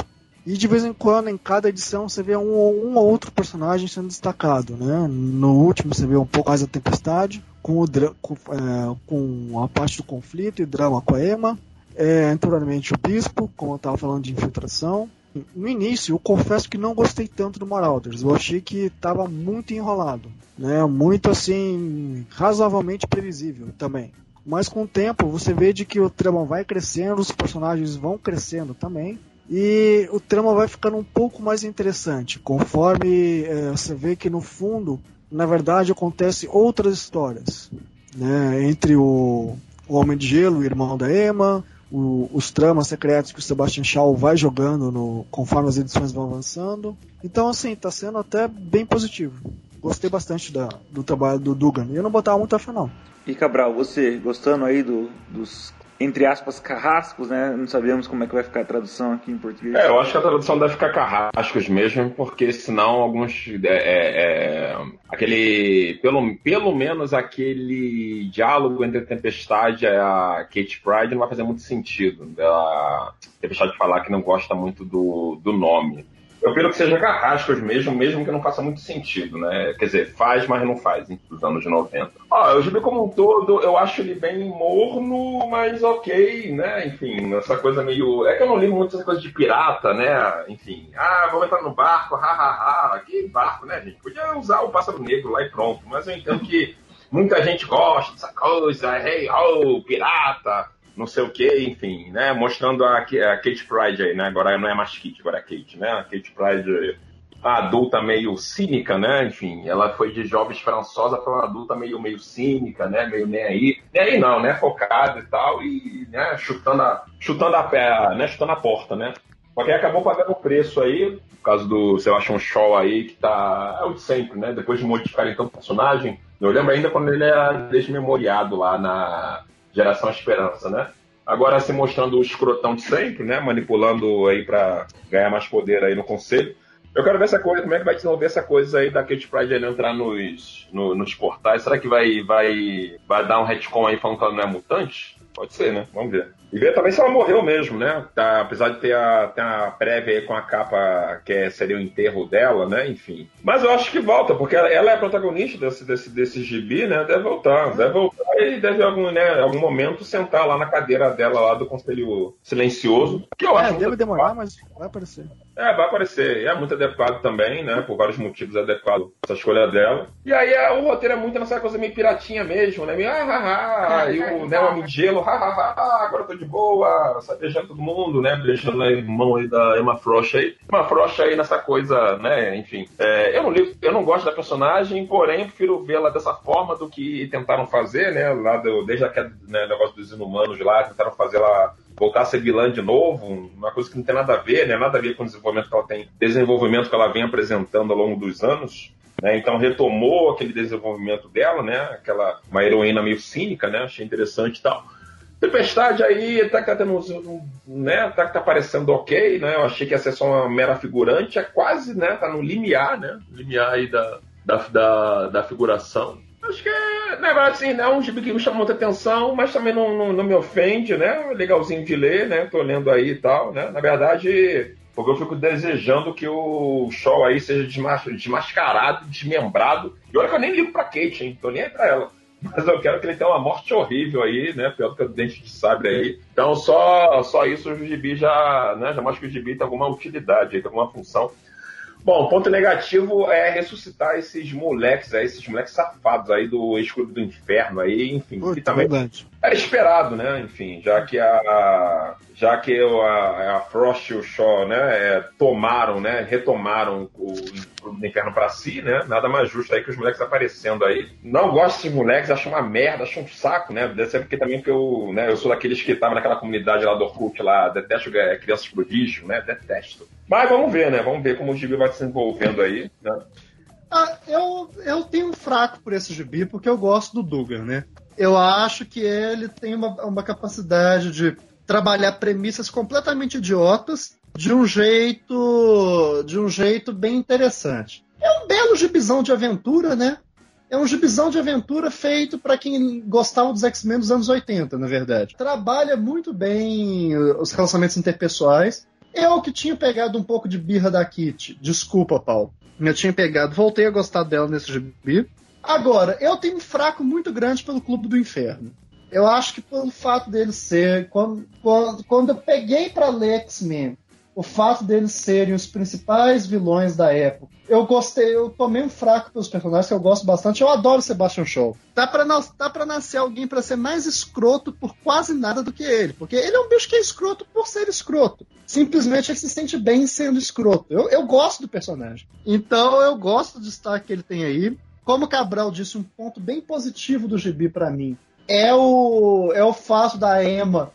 E de vez em quando, em cada edição, você vê um, um ou outro personagem sendo destacado. Né? No último, você vê um pouco mais a Tempestade, com, o, com, é, com a parte do conflito e drama com a Emma. é, anteriormente o Bispo, como eu estava falando de infiltração. No início, eu confesso que não gostei tanto do Marauders. Eu achei que estava muito enrolado, né? Muito assim, razoavelmente previsível também. Mas com o tempo, você vê de que o trama vai crescendo, os personagens vão crescendo também. E o trama vai ficando um pouco mais interessante, conforme é, você vê que no fundo, na verdade, acontece outras histórias. Né? Entre o, o Homem de Gelo, o irmão da Emma, o, os tramas secretos que o Sebastian Shaw vai jogando no, conforme as edições vão avançando. Então, assim, está sendo até bem positivo. Gostei bastante da, do trabalho do Dugan. E eu não botava muito a final. E Cabral, você gostando aí do, dos entre aspas, carrascos, né? Não sabemos como é que vai ficar a tradução aqui em português. É, eu acho que a tradução deve ficar carrascos mesmo, porque senão alguns. É, é, é, aquele. Pelo, pelo menos aquele diálogo entre a Tempestade e a Kate Pride não vai fazer muito sentido. Ela. Tempestade falar que não gosta muito do, do nome. Eu prefiro que seja Carrascos mesmo, mesmo que não faça muito sentido, né? Quer dizer, faz, mas não faz, nos anos 90. Ó, o gibi como um todo, eu acho ele bem morno, mas ok, né? Enfim, essa coisa meio... É que eu não li muito essa coisa de pirata, né? Enfim, ah, vamos entrar no barco, hahaha. Que barco, né, gente? Podia usar o Pássaro Negro lá e pronto. Mas eu entendo que muita gente gosta dessa coisa, hey, oh, pirata não sei o que, enfim, né? Mostrando a, a Kate Pride aí, né? Agora não é mais Kate, agora é Kate, né? A Kate Pride, a adulta meio cínica, né? Enfim, ela foi de jovem esperançosa para uma adulta meio, meio cínica, né? Meio nem aí. Nem aí não, né? Focada e tal, e né? chutando a, chutando a pé, né? Chutando a porta, né? Só que acabou pagando o preço aí, por causa do Sebastian Shaw aí, que tá. É o de sempre, né? Depois de modificar então o personagem. Eu lembro ainda quando ele era desmemoriado lá na Geração Esperança, né? Agora se mostrando o escrotão de sempre, né? Manipulando aí para ganhar mais poder aí no conselho. Eu quero ver essa coisa, como é que vai desenvolver essa coisa aí da Kate Pride entrar nos, no, nos portais. Será que vai, vai, vai dar um retcon aí falando que ela não é mutante? Pode ser, né? Vamos ver. E ver também se ela morreu mesmo, né? Tá, apesar de ter a, ter a prévia aí com a capa que é, seria o enterro dela, né? Enfim. Mas eu acho que volta, porque ela, ela é a protagonista desse, desse, desse gibi, né? Deve voltar. Deve voltar e deve, algum, né, algum momento, sentar lá na cadeira dela, lá do Conselho Silencioso. Que eu é, acho deve demorar, mas vai aparecer. É, vai aparecer. É muito adequado também, né? Por vários motivos é adequado essa escolha dela. E aí é, o roteiro é muito nessa coisa meio piratinha mesmo, né? Meio ah, ah, ah, e o, né, o Homem de Gelo, ah, ah, ah, agora eu tô de boa, sai beijando todo mundo, né? Beijando a mão aí da Emma Frost aí. Emma Frost aí nessa coisa, né? Enfim. É, eu, não li, eu não gosto da personagem, porém prefiro vê-la dessa forma do que tentaram fazer, né? Lá do, desde aquele né, negócio dos inumanos de lá, tentaram fazer ela voltar a ser vilã de novo, uma coisa que não tem nada a ver, né? Nada a ver com o desenvolvimento que ela tem, desenvolvimento que ela vem apresentando ao longo dos anos. Né? Então retomou aquele desenvolvimento dela, né? Aquela uma heroína meio cínica, né? Achei interessante e tal. Tempestade aí, até que tá tendo, né, até que tá parecendo ok, né? Eu achei que ia ser só uma mera figurante, é quase, né? Tá no limiar, né? Limiar aí da, da, da, da figuração. Acho que é, na verdade, assim, não é um gibi que me chama muita atenção, mas também não, não, não, me ofende, né? Legalzinho de ler, né? Tô lendo aí e tal, né? Na verdade, porque eu fico desejando que o show aí seja desmascarado, desmembrado. E olha que eu nem ligo pra Kate, hein? Tô nem aí pra ela. Mas eu quero que ele tenha uma morte horrível aí, né? Pior do que o dente de sabre aí. Então só, só isso o gibi já, né? Já mostra que o gibi tem alguma utilidade, tem alguma função. Bom, ponto negativo é ressuscitar esses moleques aí, esses moleques safados aí do ex-clube do inferno aí, enfim. Puta, que também verdade. Era esperado, né? Enfim, já que a. Já que a, a Frost e o Shaw, né, é, tomaram, né, retomaram o do Inferno pra si, né? Nada mais justo aí que os moleques aparecendo aí. Não gosto desses moleques, acho uma merda, acho um saco, né? Deve ser porque também porque eu, né, eu sou daqueles que estavam naquela comunidade lá do Orkut lá, detesto é, crianças prodígio, né? Detesto. Mas vamos ver, né? Vamos ver como o gibi vai se desenvolvendo aí, né? Ah, eu, eu tenho um fraco por esse gibi porque eu gosto do Dugan, né? Eu acho que ele tem uma, uma capacidade de trabalhar premissas completamente idiotas de um jeito de um jeito bem interessante. É um belo gibizão de aventura, né? É um gibizão de aventura feito para quem gostava dos X-Men dos anos 80, na verdade. Trabalha muito bem os relacionamentos interpessoais. Eu que tinha pegado um pouco de birra da Kitty. Desculpa, Paulo. Eu tinha pegado, voltei a gostar dela nesse gibi. Agora, eu tenho um fraco muito grande pelo Clube do Inferno. Eu acho que pelo fato dele ser. Quando, quando, quando eu peguei para ler X-Men, o fato deles serem os principais vilões da época. Eu gostei, eu tomei um fraco pelos personagens que eu gosto bastante. Eu adoro Sebastian Shaw. Tá pra, tá pra nascer alguém para ser mais escroto por quase nada do que ele. Porque ele é um bicho que é escroto por ser escroto. Simplesmente ele se sente bem sendo escroto. Eu, eu gosto do personagem. Então eu gosto do destaque que ele tem aí. Como o Cabral disse, um ponto bem positivo do gibi para mim é o, é o fato da Emma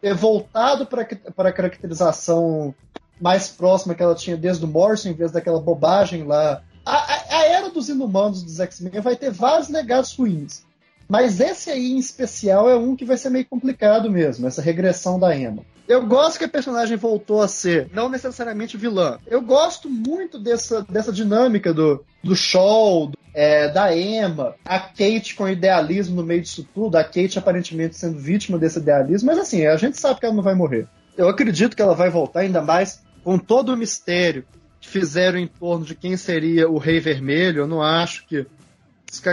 ter voltado para a caracterização mais próxima que ela tinha desde o Morrison, em vez daquela bobagem lá. A, a, a era dos inumanos dos X-Men vai ter vários legados ruins. Mas esse aí em especial é um que vai ser meio complicado mesmo, essa regressão da Emma. Eu gosto que a personagem voltou a ser não necessariamente vilã. Eu gosto muito dessa, dessa dinâmica do, do Shaw, é, da Emma, a Kate com idealismo no meio disso tudo, a Kate aparentemente sendo vítima desse idealismo, mas assim, a gente sabe que ela não vai morrer. Eu acredito que ela vai voltar, ainda mais com todo o mistério que fizeram em torno de quem seria o Rei Vermelho. Eu não acho que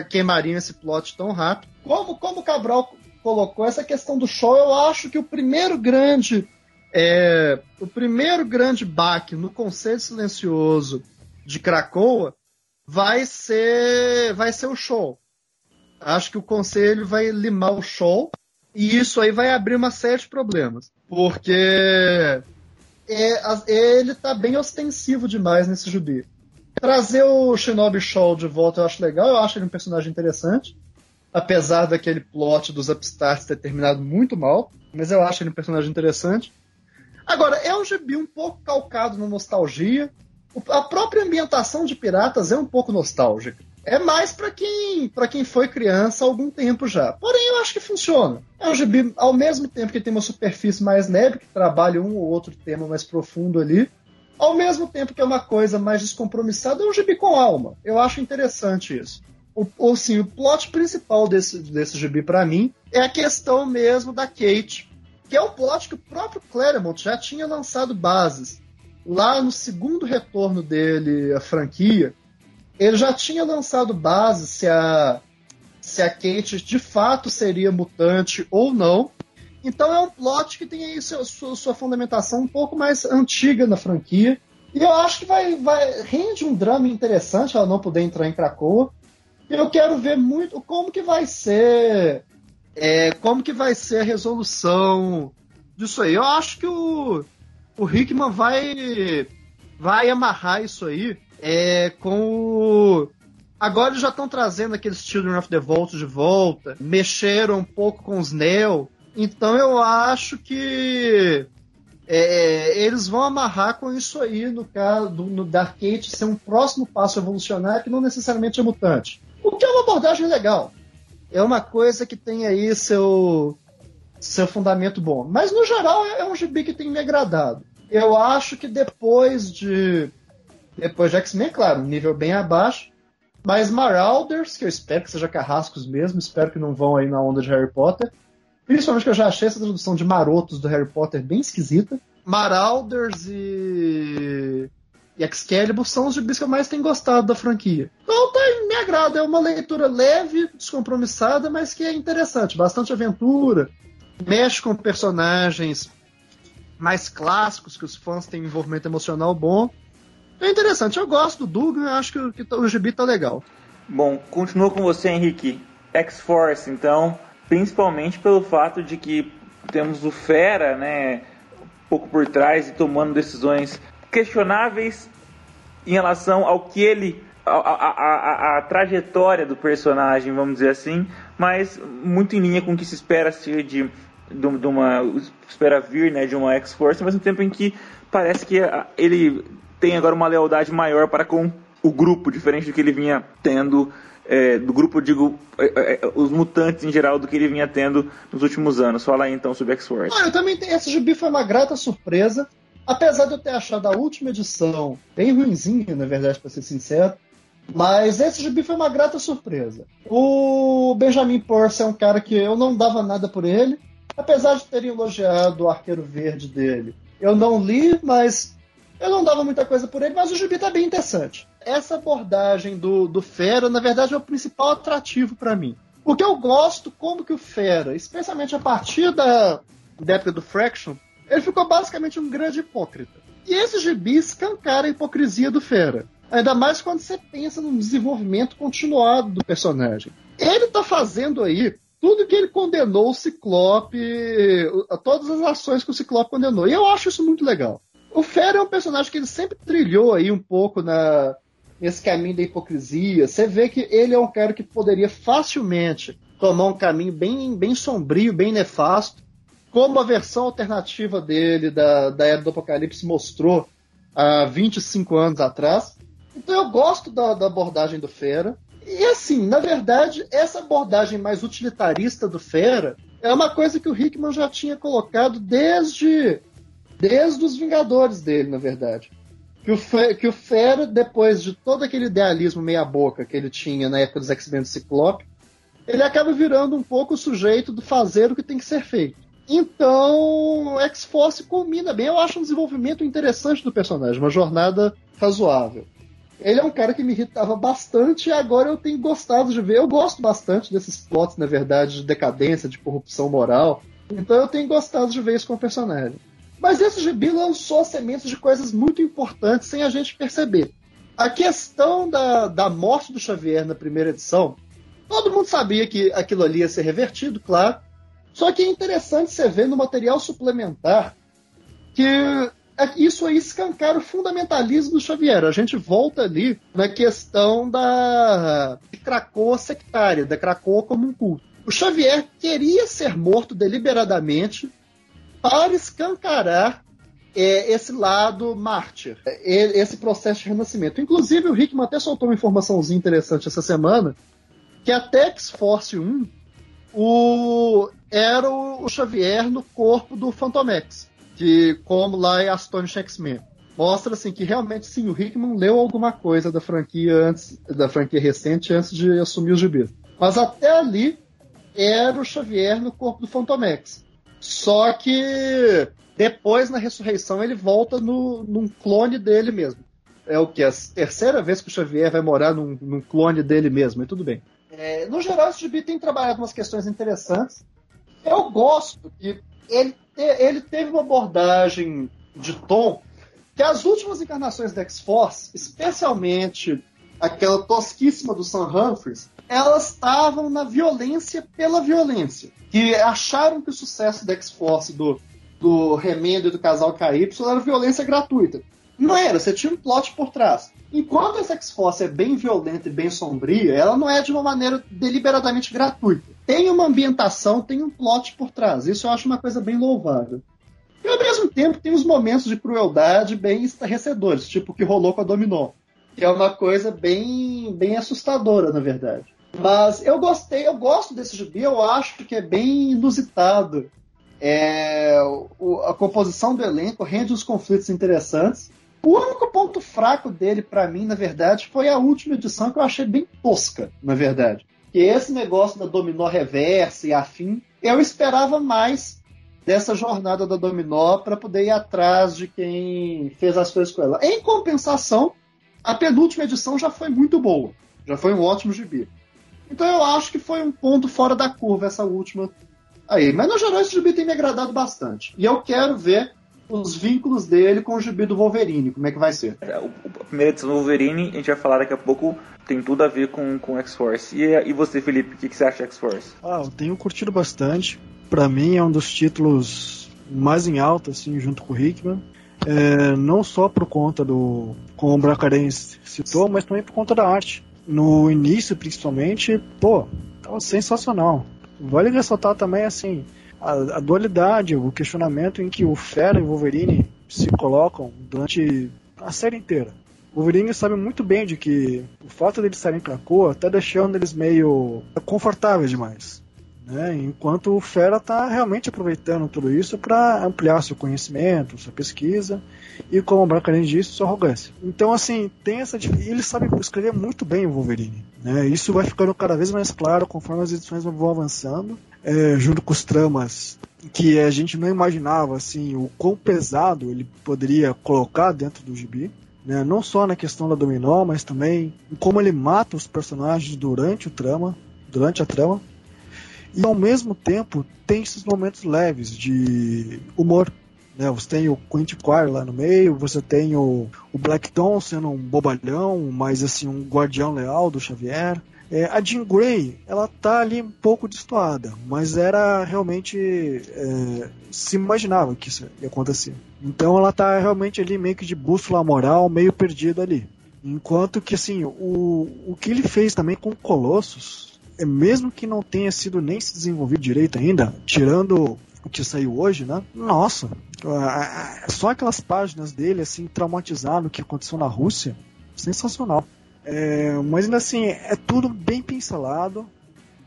queimariam esse plot tão rápido. Como, como o Cabral colocou essa questão do show, eu acho que o primeiro grande é, o primeiro grande baque no Conselho Silencioso de Cracoa vai ser vai ser o show. Acho que o conselho vai limar o show e isso aí vai abrir uma série de problemas, porque é, ele está bem ostensivo demais nesse jubi. Trazer o Shinobi Show de volta eu acho legal, eu acho ele um personagem interessante apesar daquele plot dos Upstarts ter terminado muito mal, mas eu acho ele um personagem interessante. Agora, é um gibi um pouco calcado na nostalgia. A própria ambientação de Piratas é um pouco nostálgica. É mais para quem para quem foi criança há algum tempo já. Porém, eu acho que funciona. É um gibi, ao mesmo tempo que tem uma superfície mais leve, que trabalha um ou outro tema mais profundo ali, ao mesmo tempo que é uma coisa mais descompromissada, é um gibi com alma. Eu acho interessante isso o, sim, o plot principal desse, desse gibi para mim é a questão mesmo da Kate, que é um plot que o próprio Claremont já tinha lançado bases. Lá no segundo retorno dele à franquia, ele já tinha lançado bases se a, se a Kate de fato seria mutante ou não. Então é um plot que tem aí sua, sua, sua fundamentação um pouco mais antiga na franquia. E eu acho que vai, vai rende um drama interessante ela não poder entrar em Krakoa. Eu quero ver muito como que vai ser. É, como que vai ser a resolução disso aí. Eu acho que o, o Hickman vai, vai amarrar isso aí é, com o. Agora eles já estão trazendo aqueles Children of the Vault de volta, mexeram um pouco com os Neo, então eu acho que é, eles vão amarrar com isso aí no caso do, no Dark Age ser um próximo passo evolucionário que não necessariamente é mutante. O que é uma abordagem legal. É uma coisa que tem aí seu, seu fundamento bom. Mas, no geral, é, é um gibi que tem me agradado. Eu acho que depois de. Depois de X-Men, claro, nível bem abaixo. Mas Marauders, que eu espero que seja carrascos mesmo, espero que não vão aí na onda de Harry Potter. Principalmente que eu já achei essa tradução de marotos do Harry Potter bem esquisita. Marauders e e Excalibur são os gibis que eu mais tenho gostado da franquia. Então tá, me agrada, é uma leitura leve, descompromissada, mas que é interessante, bastante aventura, mexe com personagens mais clássicos, que os fãs têm um envolvimento emocional bom. É interessante, eu gosto do Dugan, acho que, que o gibi tá legal. Bom, continuo com você, Henrique. X-Force, então, principalmente pelo fato de que temos o Fera, né, um pouco por trás e tomando decisões questionáveis em relação ao que ele. A, a, a, a, trajetória do personagem, vamos dizer assim, mas muito em linha com o que se espera ser de, de, de uma. espera vir né, de uma X-Force, mas no tempo em que parece que ele tem agora uma lealdade maior para com o grupo, diferente do que ele vinha tendo. É, do grupo, digo, é, é, os mutantes em geral, do que ele vinha tendo nos últimos anos. Fala aí então sobre X-Force. Ah, eu também. Esse gibi foi uma grata surpresa. Apesar de eu ter achado a última edição bem ruimzinha, na verdade, para ser sincero, mas esse gibi foi uma grata surpresa. O Benjamin Porce é um cara que eu não dava nada por ele, apesar de terem elogiado o Arqueiro Verde dele. Eu não li, mas eu não dava muita coisa por ele, mas o gibi tá bem interessante. Essa abordagem do, do Fera, na verdade, é o principal atrativo para mim. Porque eu gosto como que o Fera, especialmente a partir da, da época do Fraction, ele ficou basicamente um grande hipócrita. E esse gibi escancara a hipocrisia do Fera. Ainda mais quando você pensa no desenvolvimento continuado do personagem. Ele tá fazendo aí tudo que ele condenou o Ciclope, todas as ações que o Ciclope condenou. E eu acho isso muito legal. O Fera é um personagem que ele sempre trilhou aí um pouco na, nesse caminho da hipocrisia. Você vê que ele é um cara que poderia facilmente tomar um caminho bem, bem sombrio, bem nefasto, como a versão alternativa dele da, da Era do Apocalipse mostrou há 25 anos atrás. Então eu gosto da, da abordagem do Fera. E assim, na verdade, essa abordagem mais utilitarista do Fera é uma coisa que o Hickman já tinha colocado desde, desde os Vingadores dele, na verdade. Que o, Fera, que o Fera, depois de todo aquele idealismo meia-boca que ele tinha na época dos X-Men do Ciclope, ele acaba virando um pouco o sujeito do fazer o que tem que ser feito. Então, X-Force combina bem. Eu acho um desenvolvimento interessante do personagem, uma jornada razoável. Ele é um cara que me irritava bastante e agora eu tenho gostado de ver. Eu gosto bastante desses plots, na verdade, de decadência, de corrupção moral. Então eu tenho gostado de ver isso com o personagem. Mas esse gibi lançou sementes de coisas muito importantes sem a gente perceber. A questão da, da morte do Xavier na primeira edição, todo mundo sabia que aquilo ali ia ser revertido, claro. Só que é interessante você ver no material suplementar que é isso aí escancara o fundamentalismo do Xavier. A gente volta ali na questão da Krakoa sectária, da Krakoa como um culto. O Xavier queria ser morto deliberadamente para escancarar é, esse lado mártir, é, esse processo de renascimento. Inclusive, o Hickman até soltou uma informaçãozinha interessante essa semana, que a Tex Force 1 o, era o Xavier no corpo do Fantomex que como lá é Astonish X-Men. Mostra assim que realmente sim, o Hickman leu alguma coisa da franquia antes da franquia recente antes de assumir o gibi. Mas até ali era o Xavier no corpo do Fantomex. Só que depois na ressurreição ele volta no, num clone dele mesmo. É o que? A terceira vez que o Xavier vai morar num, num clone dele mesmo, e tudo bem. É, no geral, esse gibi tem trabalhado umas questões interessantes. Eu gosto que ele ele teve uma abordagem de tom que as últimas encarnações da X-Force, especialmente aquela tosquíssima do Sam Humphries, elas estavam na violência pela violência. Que acharam que o sucesso da X-Force, do, do remendo e do casal KY, era violência gratuita. Não era, você tinha um plot por trás. Enquanto essa X-Force é bem violenta e bem sombria, ela não é de uma maneira deliberadamente gratuita tem uma ambientação, tem um plot por trás. Isso eu acho uma coisa bem louvável. E ao mesmo tempo tem os momentos de crueldade bem estarrecedores, tipo o que rolou com a Dominó. Que é uma coisa bem, bem assustadora, na verdade. Mas eu gostei, eu gosto desse gibi, eu acho que é bem inusitado. É, o, a composição do elenco rende uns conflitos interessantes. O único ponto fraco dele, para mim, na verdade, foi a última edição que eu achei bem tosca, na verdade que esse negócio da dominó reversa e afim, eu esperava mais dessa jornada da dominó para poder ir atrás de quem fez as coisas com ela. Em compensação, a penúltima edição já foi muito boa, já foi um ótimo gibi. Então eu acho que foi um ponto fora da curva essa última aí. Mas no geral esse gibi tem me agradado bastante. E eu quero ver os vínculos dele com o gibi do Wolverine, como é que vai ser. É, a primeira edição do Wolverine, a gente vai falar daqui a pouco, tem tudo a ver com, com X-Force. E, e você, Felipe, o que, que você acha de X-Force? Ah, eu tenho curtido bastante. Para mim é um dos títulos mais em alta, assim, junto com o Hickman. É, não só por conta do, como o Bracarense citou, mas também por conta da arte. No início, principalmente, pô, tava sensacional. Vale ressaltar também, assim, a, a, dualidade, o questionamento em que o Fera e o Wolverine se colocam durante a série inteira. O Wolverine sabe muito bem de que o fato deles estarem Krakoa está deixando eles meio confortáveis demais. Né? Enquanto o Fera está realmente aproveitando tudo isso para ampliar seu conhecimento, sua pesquisa e, como o Bracarense disse, sua arrogância. Então, assim, tem essa ele sabe escrever muito bem o Wolverine. Né? Isso vai ficando cada vez mais claro conforme as edições vão avançando, é, junto com os tramas que a gente não imaginava assim o quão pesado ele poderia colocar dentro do gibi. Né? Não só na questão da dominó, mas também como ele mata os personagens durante o trama, durante a trama. E ao mesmo tempo tem esses momentos leves de humor. Né? Você tem o Quentin Quire lá no meio, você tem o, o Black Tom sendo um bobalhão, mas assim, um guardião leal do Xavier. É, a Jean Grey, ela tá ali um pouco destoada, mas era realmente. É, se imaginava que isso ia acontecer. Então ela tá realmente ali meio que de bússola moral, meio perdida ali. Enquanto que, assim, o, o que ele fez também com Colossus, é mesmo que não tenha sido nem se desenvolvido direito ainda, tirando o que saiu hoje, né? Nossa, só aquelas páginas dele, assim, traumatizando o que aconteceu na Rússia, sensacional. É, mas ainda assim, é tudo bem pincelado.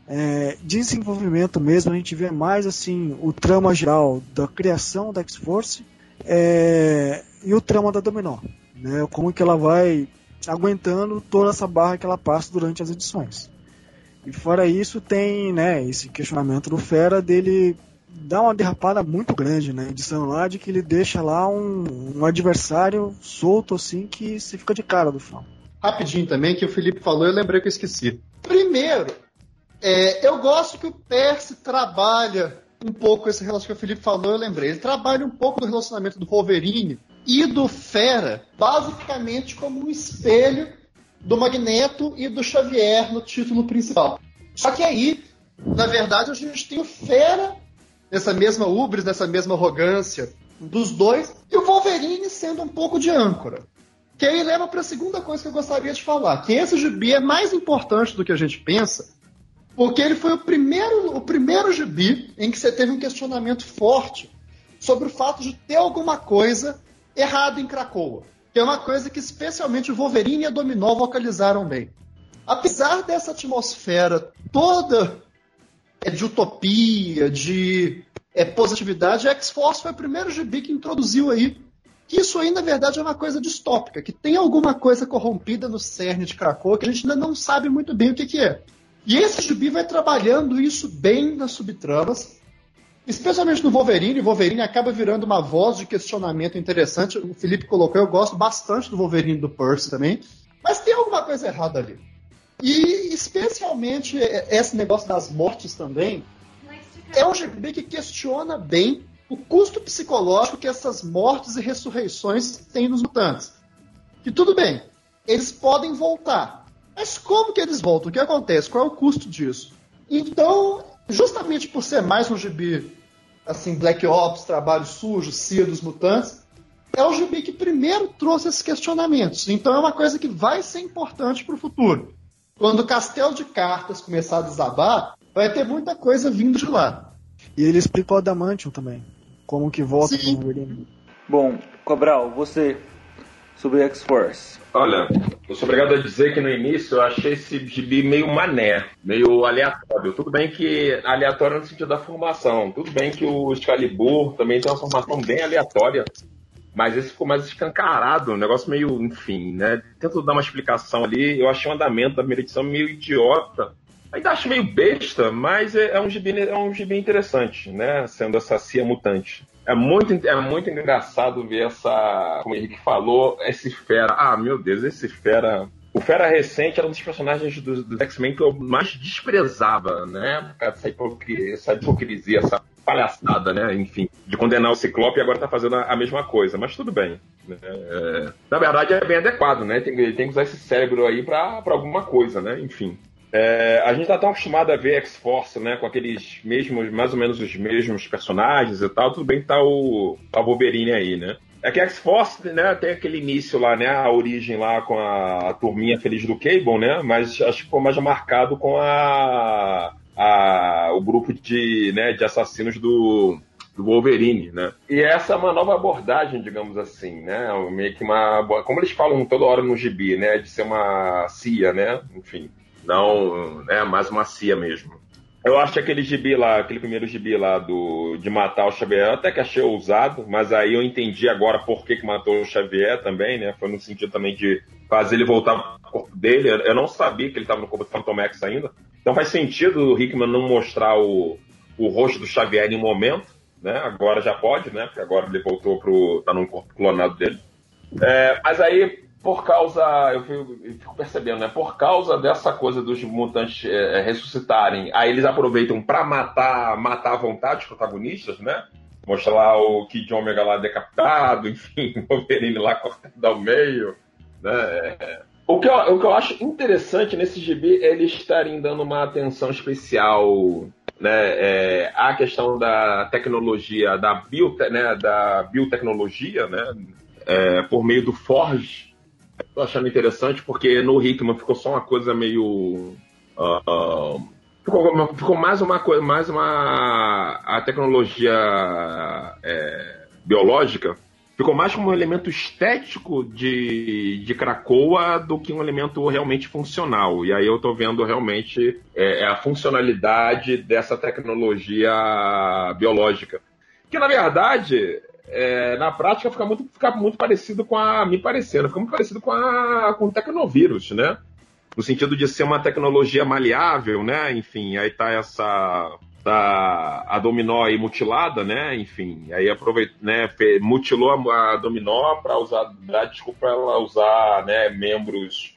É, desenvolvimento mesmo, a gente vê mais assim o trama geral da criação da X-Force é, e o trama da Dominó. Né, como que ela vai aguentando toda essa barra que ela passa durante as edições. E fora isso, tem né, esse questionamento do Fera dele dar uma derrapada muito grande na edição lá, de que ele deixa lá um, um adversário solto assim que se fica de cara do final rapidinho também, que o Felipe falou, eu lembrei que eu esqueci. Primeiro, é, eu gosto que o Percy trabalha um pouco esse relacionamento que o Felipe falou, eu lembrei. Ele trabalha um pouco do relacionamento do Wolverine e do Fera, basicamente como um espelho do Magneto e do Xavier no título principal. Só que aí, na verdade, a gente tem o Fera nessa mesma ubris, nessa mesma arrogância dos dois, e o Wolverine sendo um pouco de âncora. Que aí leva para a segunda coisa que eu gostaria de falar, que esse gibi é mais importante do que a gente pensa, porque ele foi o primeiro, o primeiro gibi em que você teve um questionamento forte sobre o fato de ter alguma coisa errada em Cracoa. Que é uma coisa que especialmente o Wolverine e a Dominó vocalizaram bem. Apesar dessa atmosfera toda é, de utopia, de é, positividade, X-Force foi o primeiro gibi que introduziu aí que isso aí, na verdade, é uma coisa distópica, que tem alguma coisa corrompida no cerne de Krakow que a gente ainda não sabe muito bem o que, que é. E esse gibi vai trabalhando isso bem nas subtramas, especialmente no Wolverine. O Wolverine acaba virando uma voz de questionamento interessante. O Felipe colocou, eu gosto bastante do Wolverine do Percy também, mas tem alguma coisa errada ali. E especialmente esse negócio das mortes também, é um gibi que questiona bem o custo psicológico que essas mortes e ressurreições têm nos mutantes. Que tudo bem, eles podem voltar. Mas como que eles voltam? O que acontece? Qual é o custo disso? Então, justamente por ser mais um gibi, assim, Black Ops, trabalho sujo, CIA dos mutantes, é o gibi que primeiro trouxe esses questionamentos. Então é uma coisa que vai ser importante para o futuro. Quando o castelo de cartas começar a desabar, vai ter muita coisa vindo de lá. E ele explicou o Adamantium também como que volta Sim. o Wolverine. Bom, Cobral, você sobre X-Force. Olha, eu sou obrigado a dizer que no início eu achei esse gibi meio mané, meio aleatório. Tudo bem que aleatório no sentido da formação. Tudo bem que o Excalibur também tem uma formação bem aleatória. Mas esse ficou mais escancarado, um negócio meio, enfim, né? Tento dar uma explicação ali. Eu achei o andamento da primeira edição meio idiota. Ainda acho meio besta, mas é, é, um, gibi, é um gibi interessante, né? Sendo essa cia mutante. É muito, é muito engraçado ver essa, como o Henrique falou, esse fera. Ah, meu Deus, esse fera. O Fera recente era um dos personagens dos do X-Men que eu mais desprezava, né? Essa hipocrisia, essa hipocrisia, essa palhaçada, né? Enfim, de condenar o Ciclope e agora tá fazendo a, a mesma coisa. Mas tudo bem. Né? É, na verdade é bem adequado, né? Tem, tem que usar esse cérebro aí pra, pra alguma coisa, né? Enfim. É, a gente tá tão acostumado a ver X-Force, né, com aqueles mesmos, mais ou menos os mesmos personagens e tal, tudo bem que tá o, a Wolverine aí, né? É que X-Force, né, tem aquele início lá, né, a origem lá com a, a turminha feliz do Cable, né, mas acho que ficou mais marcado com a, a o grupo de, né, de assassinos do, do Wolverine, né? E essa é uma nova abordagem, digamos assim, né? Meio que uma. Como eles falam toda hora no gibi, né? De ser uma CIA, né? Enfim não é mais macia mesmo. Eu acho que aquele gibi lá, aquele primeiro gibi lá do, de matar o Xavier, até que achei ousado, mas aí eu entendi agora por que, que matou o Xavier também, né? Foi no sentido também de fazer ele voltar pro corpo dele. Eu não sabia que ele estava no corpo do Phantom X ainda. Então faz sentido o Hickman não mostrar o, o rosto do Xavier em um momento, né? Agora já pode, né? Porque agora ele voltou pro. tá no corpo clonado dele. É, mas aí por causa, eu fico, percebendo, né? Por causa dessa coisa dos mutantes é, ressuscitarem, aí eles aproveitam para matar, matar à vontade os protagonistas, né? Mostra lá o Kid Omega lá decapitado, enfim, o Wolverine lá cortado ao meio, né? O que, eu, o que eu acho interessante nesse GB é eles estarem dando uma atenção especial né, é, à questão da tecnologia, da, biote, né, da biotecnologia, né, é, por meio do Forge, Tô achando interessante porque no Hickman ficou só uma coisa meio. Uh, ficou, ficou, mais uma coisa, mais uma. A tecnologia é, biológica ficou mais como um elemento estético de, de Krakoa do que um elemento realmente funcional. E aí eu estou vendo realmente é, é, a funcionalidade dessa tecnologia biológica. Que na verdade é, na prática fica muito, fica muito parecido com a. me parecendo, fica muito parecido com, a, com o tecnovírus, né? No sentido de ser uma tecnologia maleável, né? Enfim, aí tá essa. Tá a dominó aí mutilada, né? Enfim, aí aproveita, né? Mutilou a, dominó para usar, dar desculpa ela usar, né? Membros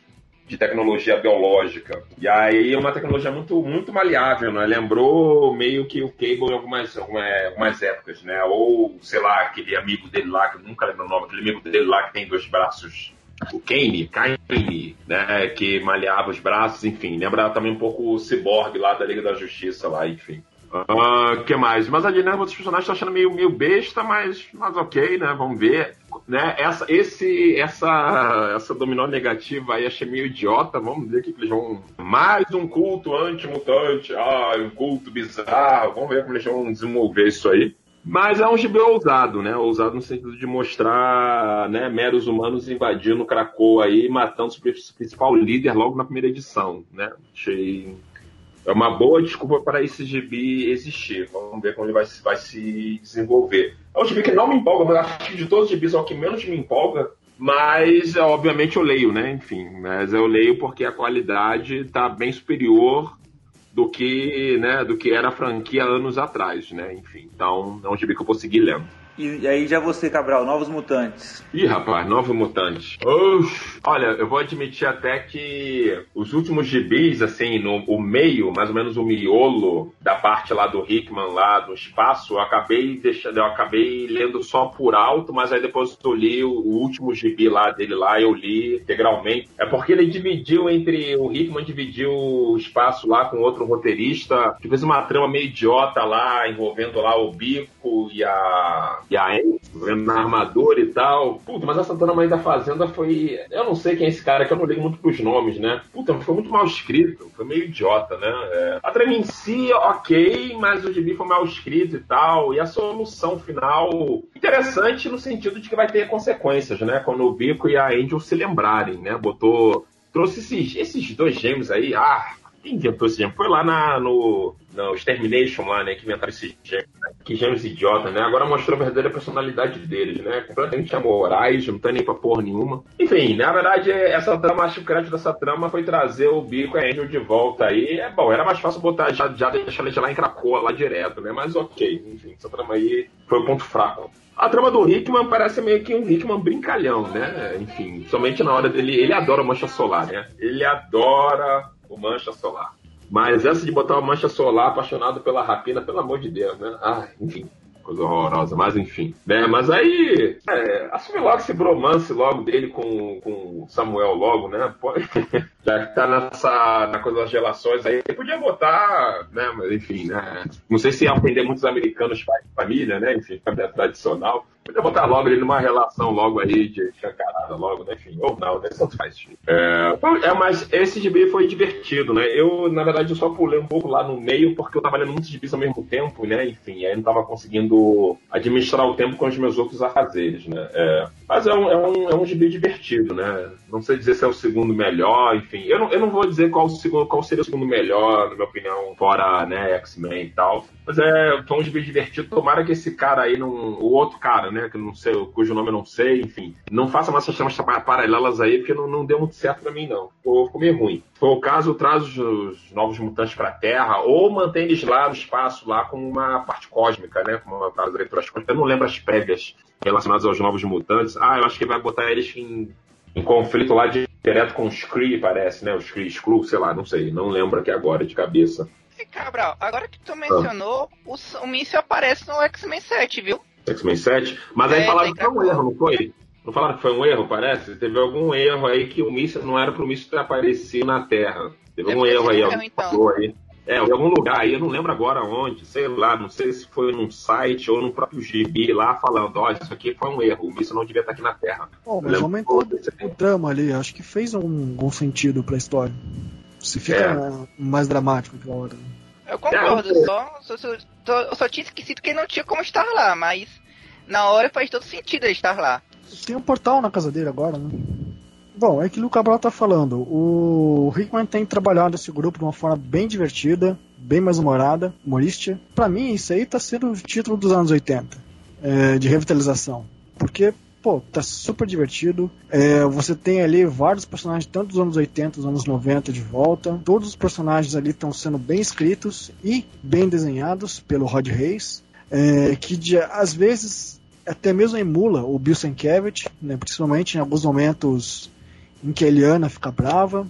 de tecnologia biológica. E aí é uma tecnologia muito, muito maleável, né? Lembrou meio que o Cable em algumas, algumas épocas, né? Ou, sei lá, aquele amigo dele lá, que eu nunca lembro o nome, aquele amigo dele lá que tem dois braços. O Kane, Kane, né? Que malhava os braços, enfim. Lembra também um pouco o Cyborg lá da Liga da Justiça lá, enfim. O uh, que mais? Mas a dinâmica dos personagens tá achando meio, meio besta, mas, mas ok, né? Vamos ver. Né? Essa, esse, essa, essa dominó negativa aí achei meio idiota. Vamos ver o que, que eles vão. Mais um culto anti-mutante. Ah, um culto bizarro. Vamos ver como eles vão desenvolver isso aí. Mas é um gibi ousado, né? Ousado no sentido de mostrar né, meros humanos invadindo Krakow aí, matando o principal líder logo na primeira edição, né? Achei é uma boa desculpa para esse gibi existir. Vamos ver como ele vai, vai se desenvolver. É um gibi que não me empolga, mas acho que de todos os gibis é o que menos me empolga. Mas, obviamente, eu leio, né? Enfim, mas eu leio porque a qualidade está bem superior do que, né, do que era a franquia anos atrás, né? Enfim, então é um gibi que eu vou seguir lendo. E aí já você, Cabral, Novos Mutantes. Ih, rapaz, Novos Mutantes. Olha, eu vou admitir até que os últimos gibis, assim, no o meio, mais ou menos o miolo da parte lá do Hickman, lá do espaço, eu acabei deixando, eu acabei lendo só por alto, mas aí depois eu li o, o último gibi lá dele lá, eu li integralmente. É porque ele dividiu entre, o Hickman dividiu o espaço lá com outro roteirista, que fez uma trama meio idiota lá, envolvendo lá o Bico e a e a vendo armadura e tal. Puta, mas essa trama aí da Fazenda foi. Eu não sei quem é esse cara, que eu não ligo muito pros nomes, né? Puta, foi muito mal escrito, foi meio idiota, né? É... A trama em si, ok, mas o gibi foi mal escrito e tal. E a solução final, interessante no sentido de que vai ter consequências, né? Quando o Bico e a Angel se lembrarem, né? Botou. Trouxe esses, esses dois gêmeos aí, ah, quem inventou esse gêmeo? Foi lá na, no, no Extermination lá, né? Que inventaram esses gêmeos. Né? Que gêmeos idiotas, né? Agora mostrou a verdadeira personalidade deles, né? Completamente amorais, não tá nem pra porra nenhuma. Enfim, na verdade, essa trama, acho que o crédito dessa trama foi trazer o Bico e a Angel de volta aí. É bom, era mais fácil botar, já, já deixar eles lá em Cracoa, lá direto, né? Mas ok, enfim, essa trama aí foi o ponto fraco. A trama do Hickman parece meio que um Hickman brincalhão, né? Enfim, somente na hora dele. Ele adora mancha solar, né? Ele adora o Mancha Solar. Mas essa de botar uma mancha solar apaixonado pela rapina, pelo amor de Deus, né? Ah, enfim, coisa horrorosa, mas enfim. Né? Mas aí, é, assume logo esse bromance logo dele com, com Samuel logo, né? Pô, já que tá nessa na coisa das relações aí, podia botar, né? Mas enfim, né? Não sei se ia muitos americanos pai de família, né? Enfim, família tradicional. Podia botar logo ele numa relação logo aí de escancarada logo, né? Enfim, ou não, né? Tanto faz. É, é, mas esse gibi foi divertido, né? Eu, na verdade, eu só pulei um pouco lá no meio porque eu tava lendo muitos gibis ao mesmo tempo, né? Enfim, aí não tava conseguindo administrar o tempo com os meus outros afazeres, né? É, mas é um, é, um, é um gibi divertido, né? Não sei dizer se é o segundo melhor, enfim. Eu não, eu não vou dizer qual, segundo, qual seria o segundo melhor, na minha opinião, fora, né, X-Men e tal. Mas é, foi um gibi divertido. Tomara que esse cara aí, não, o outro cara, né, que não sei, cujo nome eu não sei, enfim, não faça mais essas tramas paralelas aí, porque não, não deu muito certo pra mim, não. Ficou, ficou meio ruim. Se for o caso, traz os, os novos mutantes pra Terra, ou mantém eles lá no espaço, lá com uma parte cósmica, né, como as leituras cósmicas. Eu não lembro as prévias relacionadas aos novos mutantes. Ah, eu acho que vai botar eles em em conflito lá de, direto com os Kree, parece, né? Os Kree Skrull, sei lá, não sei, não lembro aqui agora de cabeça. Cabral, agora que tu mencionou, ah. o, o míssil aparece no X-Men 7, viu? X-Men 7? Mas aí é, falaram que foi um erro, não foi? Não falaram que foi um erro, parece? Teve algum erro aí que o míssil não era pro míssil ter aparecido na Terra. Teve algum erro aí, alguém então. falou aí. É, em algum lugar aí, eu não lembro agora onde, sei lá, não sei se foi num site ou no próprio gibi lá falando, olha, isso aqui foi um erro, isso não devia estar aqui na Terra. Bom, mas aumentou o drama ali, acho que fez um, um sentido pra história. Se fica é. mais dramático aquela hora. Eu concordo, é, só, só, só, só, só tinha esquecido que ele não tinha como estar lá, mas na hora faz todo sentido ele estar lá. Tem um portal na casa dele agora, né? Bom, é aquilo que o Cabral tá falando. O Hickman tem trabalhado esse grupo de uma forma bem divertida, bem mais humorada, humorística. Para mim, isso aí tá sendo o título dos anos 80, é, de revitalização. Porque, pô, tá super divertido. É, você tem ali vários personagens, tanto dos anos 80, dos anos 90 de volta. Todos os personagens ali estão sendo bem escritos e bem desenhados pelo Rod Reis. É, que de, às vezes até mesmo emula o Bill Sienkiewicz, né, principalmente em alguns momentos em que a Eliana fica brava,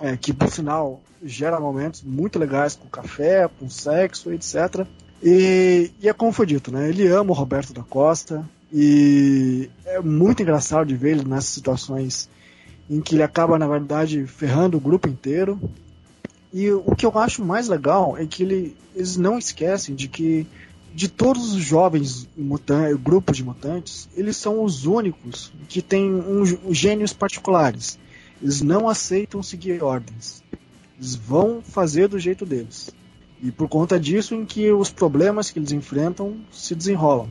é, que por sinal gera momentos muito legais com café, com sexo, etc. E, e é como foi dito, né? Ele ama o Roberto da Costa e é muito engraçado de ver ele nessas situações em que ele acaba, na verdade, ferrando o grupo inteiro. E o que eu acho mais legal é que ele, eles não esquecem de que de todos os jovens mutantes, grupos de mutantes, eles são os únicos que têm um, gênios particulares. Eles não aceitam seguir ordens. Eles vão fazer do jeito deles. E por conta disso em que os problemas que eles enfrentam se desenrolam.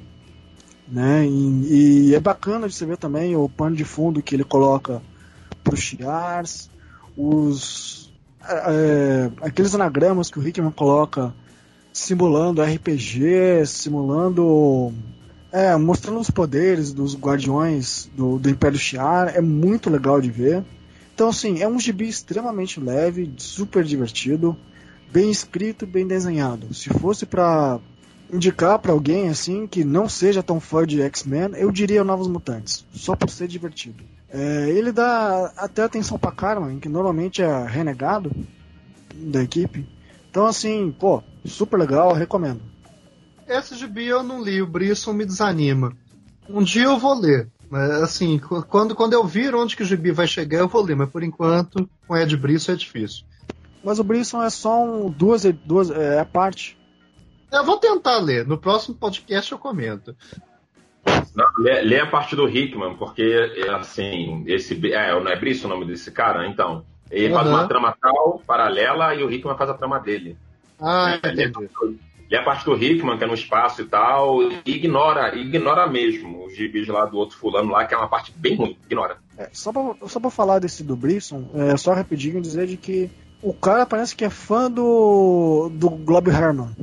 Né? E, e é bacana de você ver também o pano de fundo que ele coloca para os Shi'ars, os é, aqueles anagramas que o Hickman coloca simulando RPG, simulando. É, mostrando os poderes dos guardiões do, do Império Shi'ar, é muito legal de ver. Então, assim, é um gibi extremamente leve, super divertido, bem escrito, bem desenhado. Se fosse para indicar para alguém assim que não seja tão fã de X-Men, eu diria Novos Mutantes, só por ser divertido. É, ele dá até atenção para Carmen, que normalmente é renegado da equipe. Então, assim, pô, super legal, recomendo. Esse gibi eu não li, o Brisson me desanima. Um dia eu vou ler. Mas, assim, quando, quando eu vir onde que o gibi vai chegar, eu vou ler. Mas por enquanto, com Ed Brisson é difícil. Mas o Brisson é só um, duas, duas é a parte. Eu vou tentar ler. No próximo podcast eu comento. Não, lê, lê, a parte do Hickman, porque, assim, esse. É, não é Brisson o nome desse cara? Então. Ele uhum. faz uma trama tal, paralela, e o Hickman faz a trama dele. Ah, é, entendi. E a parte do Hickman, que é no espaço e tal, ignora, ignora mesmo os gibis lá do outro fulano lá, que é uma parte bem ruim, ignora. É, só, pra, só pra falar desse do Brisson, é só rapidinho dizer de que o cara parece que é fã do, do Glob Herman,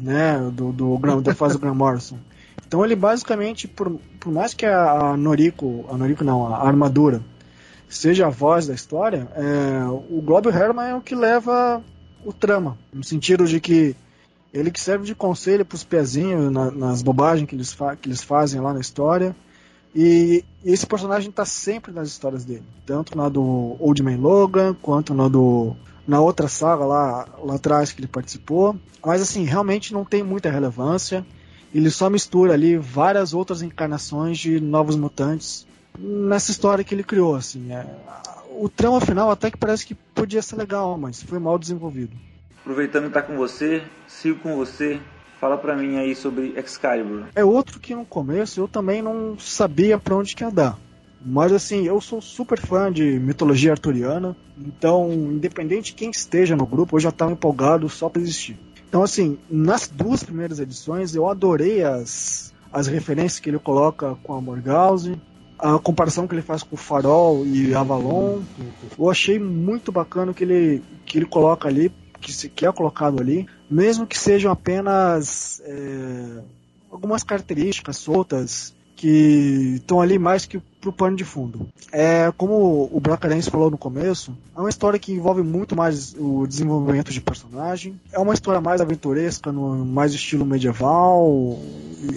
né, do, do, do, da fase do Morrison. Então ele basicamente, por, por mais que a, a Noriko, a Noriko não, a armadura, seja a voz da história, é, o Globo Herman é o que leva o trama, no sentido de que ele que serve de conselho para os pezinhos na, nas bobagens que eles, que eles fazem lá na história. E, e esse personagem está sempre nas histórias dele, tanto na do Old Man Logan, quanto na do na outra saga lá, lá atrás que ele participou. Mas assim, realmente não tem muita relevância. Ele só mistura ali várias outras encarnações de novos mutantes nessa história que ele criou, assim. É, o trama final até que parece que podia ser legal, mas foi mal desenvolvido. Aproveitando que tá com você, sigo com você. Fala pra mim aí sobre Excalibur. É outro que no começo eu também não sabia para onde que ia dar. Mas assim, eu sou super fã de mitologia arturiana, então, independente de quem esteja no grupo, eu já estava empolgado só para existir. Então, assim, nas duas primeiras edições eu adorei as, as referências que ele coloca com a Morgause, a comparação que ele faz com o Farol e Avalon, eu achei muito bacana que ele, que ele coloca ali, que, se, que é colocado ali, mesmo que sejam apenas é, algumas características soltas que estão ali mais que pro pano de fundo. É como o Bracarense falou no começo, é uma história que envolve muito mais o desenvolvimento de personagem. É uma história mais aventuresca, no mais estilo medieval,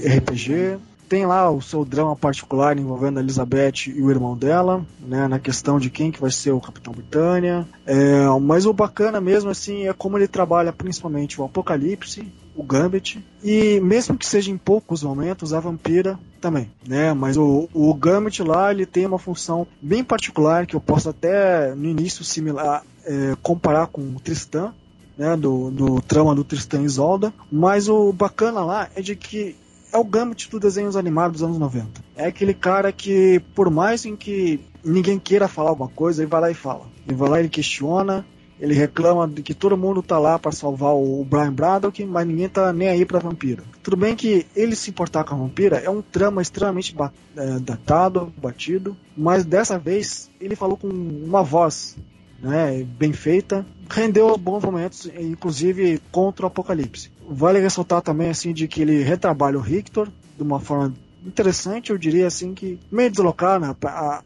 RPG. Tem lá o seu drama particular envolvendo a Elizabeth e o irmão dela, né, na questão de quem que vai ser o Capitão Britânia. É, mas o bacana mesmo assim é como ele trabalha principalmente o Apocalipse, o Gambit e mesmo que seja em poucos momentos a Vampira também, né? Mas o, o Gambit lá ele tem uma função bem particular que eu posso até no início similar é, comparar com o Tristan, né, do, do trama do Tristan e Isolda, mas o bacana lá é de que é o Gambit dos desenhos animados dos anos 90. É aquele cara que, por mais em que ninguém queira falar alguma coisa, ele vai lá e fala. Ele vai lá e questiona, ele reclama de que todo mundo tá lá para salvar o Brian Braddock, mas ninguém tá nem aí pra vampira. Tudo bem que ele se importar com a vampira é um trama extremamente é, datado, batido, mas dessa vez ele falou com uma voz né, bem feita, rendeu bons momentos, inclusive contra o Apocalipse. Vale ressaltar também assim de que ele retrabalha o Rictor de uma forma interessante, eu diria assim que meio deslocada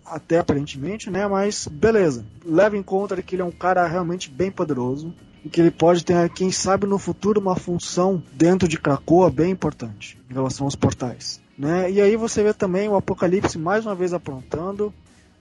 até aparentemente, né, mas beleza. Leva em conta que ele é um cara realmente bem poderoso e que ele pode ter, quem sabe no futuro, uma função dentro de Krakoa bem importante em relação aos portais. Né? E aí você vê também o Apocalipse mais uma vez aprontando,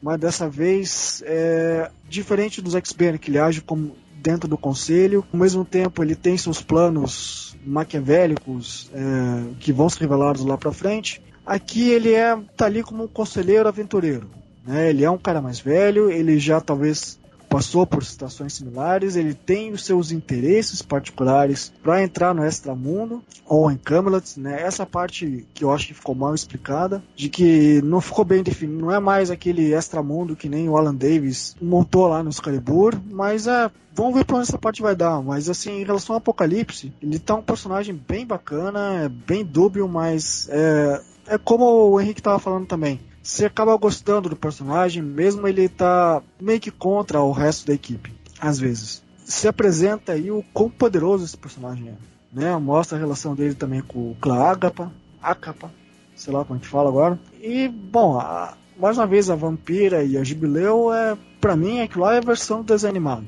mas dessa vez é diferente dos X-Men, que ele age como dentro do conselho, ao mesmo tempo ele tem seus planos maquiavélicos é, que vão ser revelados lá para frente. Aqui ele é tá ali como um conselheiro aventureiro, né? Ele é um cara mais velho, ele já talvez passou por situações similares, ele tem os seus interesses particulares para entrar no extramundo ou em Camelot, né? Essa parte que eu acho que ficou mal explicada, de que não ficou bem definido, não é mais aquele extramundo que nem o Alan Davis montou lá no Excalibur, mas é Vamos ver pra onde essa parte vai dar. Mas assim, em relação ao Apocalipse, ele tá um personagem bem bacana, é bem dúbio, mas é, é como o Henrique tava falando também você acaba gostando do personagem, mesmo ele tá meio que contra o resto da equipe, às vezes. Se apresenta aí o quão poderoso esse personagem é. Né? Mostra a relação dele também com o Claagapa, Acapa, sei lá como a gente fala agora. E, bom, a, mais uma vez a Vampira e a Jubileu, é, pra mim, aquilo lá é a versão do desenho animado.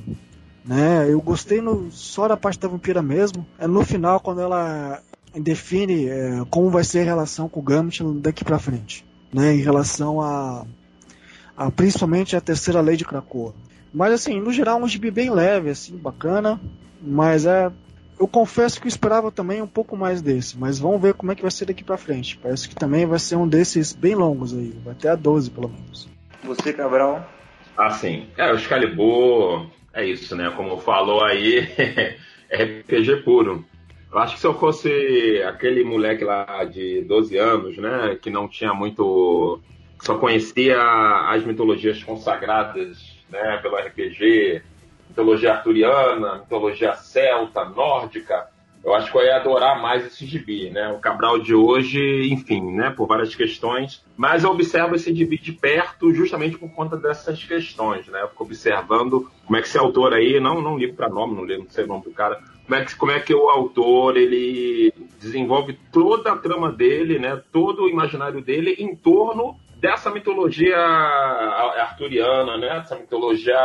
Né? Eu gostei no, só da parte da Vampira mesmo. É no final, quando ela define é, como vai ser a relação com o Gambit daqui pra frente né, em relação a, a principalmente a terceira lei de Krakoa. Mas assim, no geral, um gibi bem leve, assim, bacana, mas é eu confesso que eu esperava também um pouco mais desse, mas vamos ver como é que vai ser daqui para frente. Parece que também vai ser um desses bem longos aí, vai até a 12 pelo menos. Você, Cabral? Ah, sim. É, o Excalibur é isso, né? Como falou aí, é RPG puro. Eu acho que se eu fosse aquele moleque lá de 12 anos, né, que não tinha muito. só conhecia as mitologias consagradas né, pelo RPG, mitologia arturiana, mitologia celta, nórdica, eu acho que eu ia adorar mais esse gibi, né? O Cabral de hoje, enfim, né? Por várias questões. Mas eu observo esse gibi de perto justamente por conta dessas questões, né? Eu fico observando como é que esse autor aí, não, não ligo para nome, não, ligo, sei o nome do cara, como é, que, como é que o autor ele desenvolve toda a trama dele, né? Todo o imaginário dele em torno dessa mitologia arturiana, né? Essa mitologia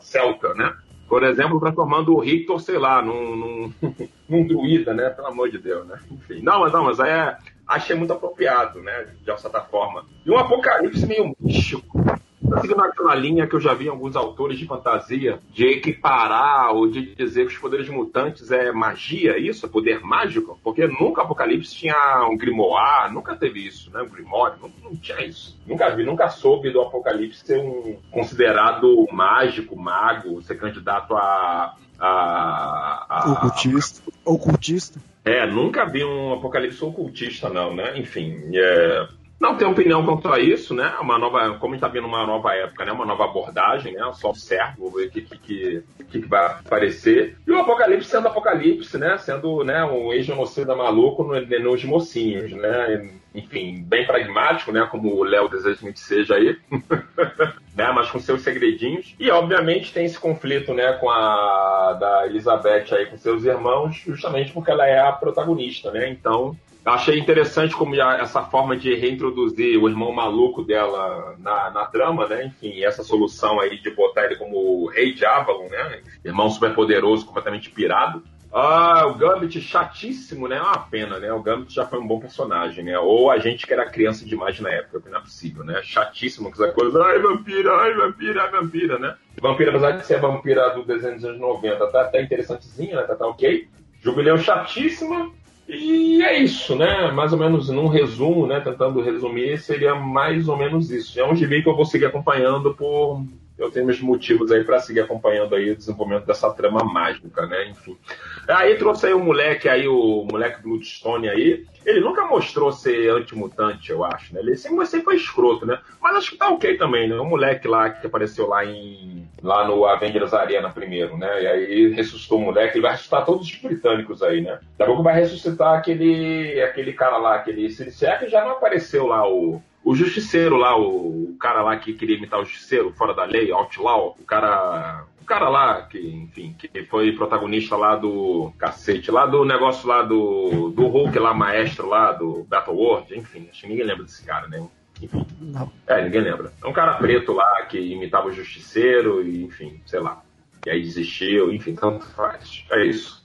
celta, né? Por exemplo, transformando o Rictor, sei lá, num, num, num druida, né? Pelo amor de Deus, né? Enfim. Não, mas não, mas é. Achei muito apropriado, né? De certa forma. E um apocalipse meio místico. Seguindo aquela linha que eu já vi em alguns autores de fantasia, de equiparar ou de dizer que os poderes mutantes é magia, isso? É poder mágico? Porque nunca Apocalipse tinha um grimoire, nunca teve isso, né? Um grimório, não, não tinha isso. Nunca vi, nunca soube do Apocalipse ser um considerado mágico, mago, ser candidato a. a, a ocultista. ocultista. É, nunca vi um apocalipse ocultista, não, né? Enfim, é, não tem opinião quanto a isso, né? Uma nova, como a gente está vendo uma nova época, né? Uma nova abordagem, né? Só observo, ver o que, que, que, que, vai aparecer. E o Apocalipse sendo Apocalipse, né? Sendo né, um ex-genocida maluco nos mocinhos, né? Enfim, bem pragmático, né? Como o Léo deseja que seja aí. né? Mas com seus segredinhos. E, obviamente, tem esse conflito, né? Com a da Elizabeth aí com seus irmãos, justamente porque ela é a protagonista, né? Então, achei interessante como essa forma de reintroduzir o irmão maluco dela na, na trama, né? Enfim, essa solução aí de botar ele como rei de Avalon, né? Irmão super poderoso, completamente pirado. Ah, o Gambit chatíssimo, né? É uma pena, né? O Gambit já foi um bom personagem, né? Ou a gente que era criança demais na época, que não é possível, né? Chatíssimo com essa coisa. Ai, vampira, ai, vampira, ai, vampira, né? Vampira, apesar de ser vampira do desenho dos anos 90, tá até interessantezinha, né? Tá, tá ok. Jubileu chatíssimo. E é isso, né? Mais ou menos num resumo, né? Tentando resumir, seria mais ou menos isso. É um gibi que eu vou seguir acompanhando por eu tenho meus motivos aí para seguir acompanhando aí o desenvolvimento dessa trama mágica, né? Enfim. Aí trouxe aí o moleque aí, o moleque Bloodstone aí. Ele nunca mostrou ser antimutante, eu acho, né? Ele sempre, sempre foi escroto, né? Mas acho que tá ok também, né? O moleque lá que apareceu lá em. Lá no Avengers Arena primeiro, né? E aí ressuscitou o moleque, ele vai ressuscitar todos os britânicos aí, né? Daqui a pouco vai ressuscitar aquele. aquele cara lá, aquele. Se é que já não apareceu lá o o justiceiro lá, o, o, cara lá que queria imitar o justiceiro, fora da lei, Outlaw, o cara. O cara lá, que, enfim, que foi protagonista lá do. Cacete, lá do negócio lá do. Do Hulk lá, maestro lá, do Battle World, enfim, acho que ninguém lembra desse cara, né? Enfim. Não. É, ninguém lembra. É um cara preto lá que imitava o justiceiro, e, enfim, sei lá. E aí desistiu, enfim, tanto faz. É isso.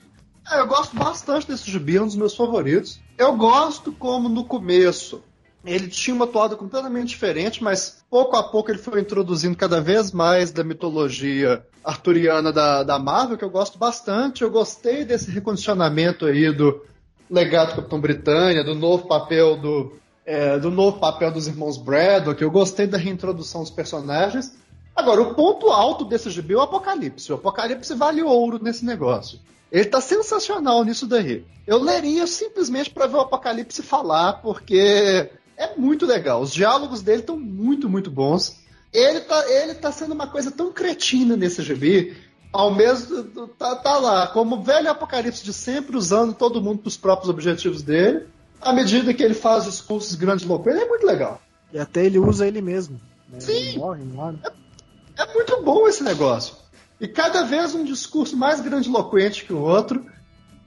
É, eu gosto bastante desse gibi, é um dos meus favoritos. Eu gosto como no começo ele tinha uma toada completamente diferente, mas pouco a pouco ele foi introduzindo cada vez mais da mitologia arturiana da, da Marvel, que eu gosto bastante. Eu gostei desse recondicionamento aí do legado do Capitão Britânia, do novo papel do, é, do novo papel dos irmãos Braddock. Eu gostei da reintrodução dos personagens. Agora, o ponto alto desse gibi é o Apocalipse. O Apocalipse vale ouro nesse negócio. Ele tá sensacional nisso daí. Eu leria simplesmente para ver o Apocalipse falar, porque é muito legal. Os diálogos dele estão muito, muito bons. Ele tá, ele tá sendo uma coisa tão cretina nesse GB, ao mesmo tá, tá lá, como velho apocalipse de sempre, usando todo mundo para os próprios objetivos dele. À medida que ele faz discursos grandes loucos, ele é muito legal. E até ele usa ele mesmo. Né? Sim. Ele morre, morre. É, é muito bom esse negócio. E cada vez um discurso mais grandiloquente que o outro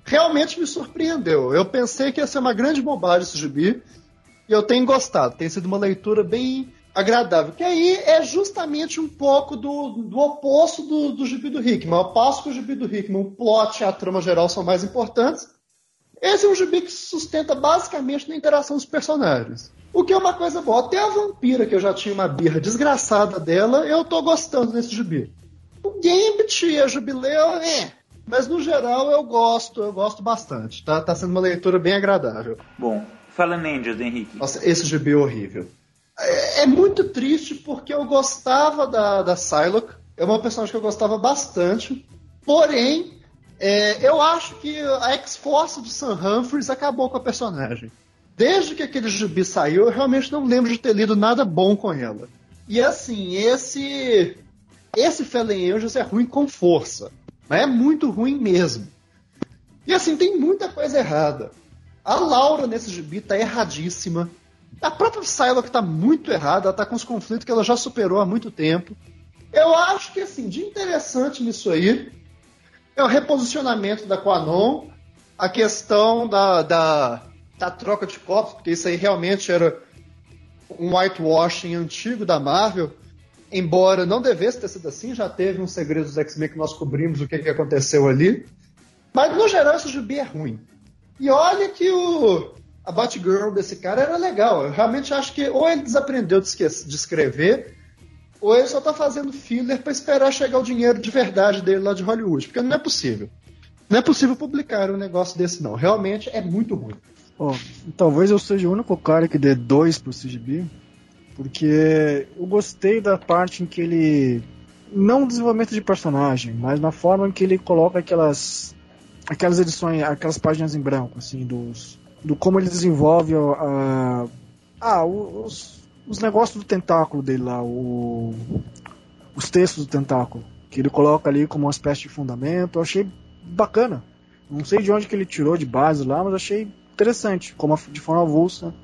realmente me surpreendeu. Eu pensei que ia ser uma grande bobagem esse gibi, e eu tenho gostado. Tem sido uma leitura bem agradável. Que aí é justamente um pouco do, do oposto do, do gibi do Hickman. Ao passo que o gibi do Hickman, o plot e a trama geral são mais importantes, esse é um gibi que se sustenta basicamente na interação dos personagens. O que é uma coisa boa. Até a vampira, que eu já tinha uma birra desgraçada dela, eu tô gostando desse gibi. O Gambit e a Jubileu, é. Mas no geral eu gosto, eu gosto bastante. Tá, tá sendo uma leitura bem agradável. Bom, Fallen Angels, Henrique. Nossa, esse GB é horrível. É, é, muito triste porque eu gostava da, da Psylocke. É uma personagem que eu gostava bastante. Porém, é, eu acho que a X-Force do Sam Humphries acabou com a personagem. Desde que aquele gibi saiu, eu realmente não lembro de ter lido nada bom com ela. E assim, esse. Esse Fallen Angels é ruim com força. Mas é muito ruim mesmo. E assim, tem muita coisa errada. A Laura nesse gibi tá erradíssima. A própria Psylocke tá muito errada, ela tá com os conflitos que ela já superou há muito tempo. Eu acho que, assim, de interessante nisso aí é o reposicionamento da Quanon, a questão da, da, da troca de corpos, porque isso aí realmente era um whitewashing antigo da Marvel, embora não devesse ter sido assim, já teve um segredo dos X-Men que nós cobrimos o que, que aconteceu ali. Mas, no geral, esse gibi é ruim. E olha que o, a Batgirl desse cara era legal. Eu realmente acho que ou ele desaprendeu de, de escrever, ou ele só tá fazendo filler para esperar chegar o dinheiro de verdade dele lá de Hollywood. Porque não é possível. Não é possível publicar um negócio desse, não. Realmente é muito ruim. Oh, talvez eu seja o único cara que dê dois pro CGB, porque eu gostei da parte em que ele. Não desenvolvimento de personagem, mas na forma em que ele coloca aquelas aquelas edições, aquelas páginas em branco, assim, dos, do como ele desenvolve a, ah, os, os negócios do tentáculo dele lá, o, os textos do tentáculo, que ele coloca ali como uma espécie de fundamento. Eu achei bacana. Não sei de onde que ele tirou de base lá, mas achei interessante, como de forma avulsa.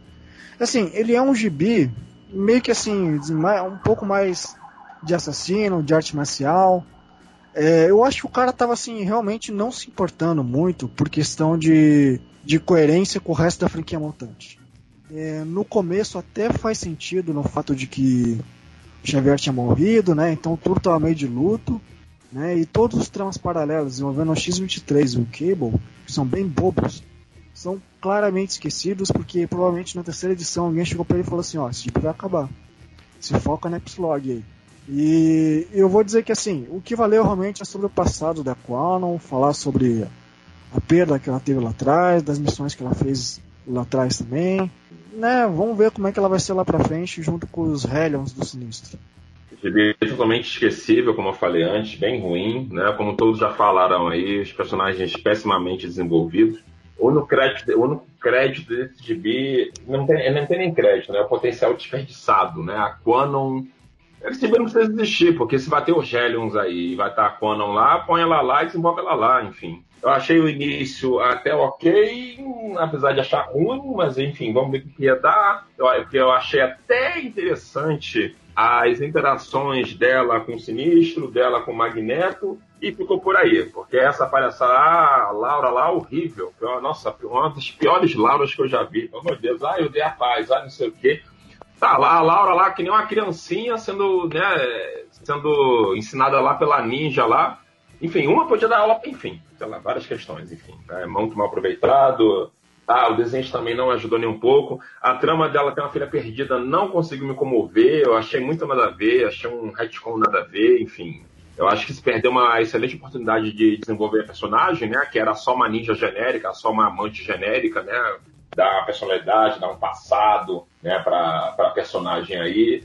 Assim, ele é um gibi meio que assim, um pouco mais de assassino, de arte marcial. É, eu acho que o cara tava assim, realmente não se importando muito por questão de, de coerência com o resto da franquia montante. É, no começo até faz sentido no fato de que Xavier tinha morrido, né? Então tudo tava meio de luto. Né? E todos os tramas paralelos envolvendo o X-23 e o Cable, que são bem bobos, são claramente esquecidos porque provavelmente na terceira edição alguém chegou para ele e falou assim, ó, esse tipo vai acabar. Se foca na Epsilog aí. E eu vou dizer que assim, o que valeu realmente é sobre o passado da Quanon, falar sobre a perda que ela teve lá atrás, das missões que ela fez lá atrás também. Né, vamos ver como é que ela vai ser lá pra frente junto com os Hellions do Sinistro. É totalmente esquecível, como eu falei antes, bem ruim, né? Como todos já falaram aí, os personagens pessimamente desenvolvidos. O único crédito, o único crédito desse gibi não tem, não tem nem crédito, né? O potencial desperdiçado, né? A Quanon esse time não precisa existir, porque se bater os Hellions aí e vai estar a Quanon lá, põe ela lá e desenvolve ela lá, enfim. Eu achei o início até ok, apesar de achar ruim, mas enfim, vamos ver o que ia dar. Eu, eu achei até interessante as interações dela com o Sinistro, dela com o Magneto, e ficou por aí, porque essa palhaçada, ah, Laura lá, horrível. Nossa, uma das piores Lauras que eu já vi. Pelo amor de Deus, ah, eu dei a paz, ah, não sei o quê. Tá lá, a Laura lá, que nem uma criancinha sendo, né, sendo ensinada lá pela ninja lá. Enfim, uma podia dar aula, enfim, sei lá, várias questões, enfim. É muito mal aproveitado. Ah, o desenho também não ajudou nem um pouco. A trama dela ter uma filha perdida não conseguiu me comover. Eu achei muito nada a ver, achei um retcon nada a ver, enfim. Eu acho que se perdeu uma excelente oportunidade de desenvolver a personagem, né? Que era só uma ninja genérica, só uma amante genérica, né? Dar uma personalidade, dar um passado, né? Para a personagem aí.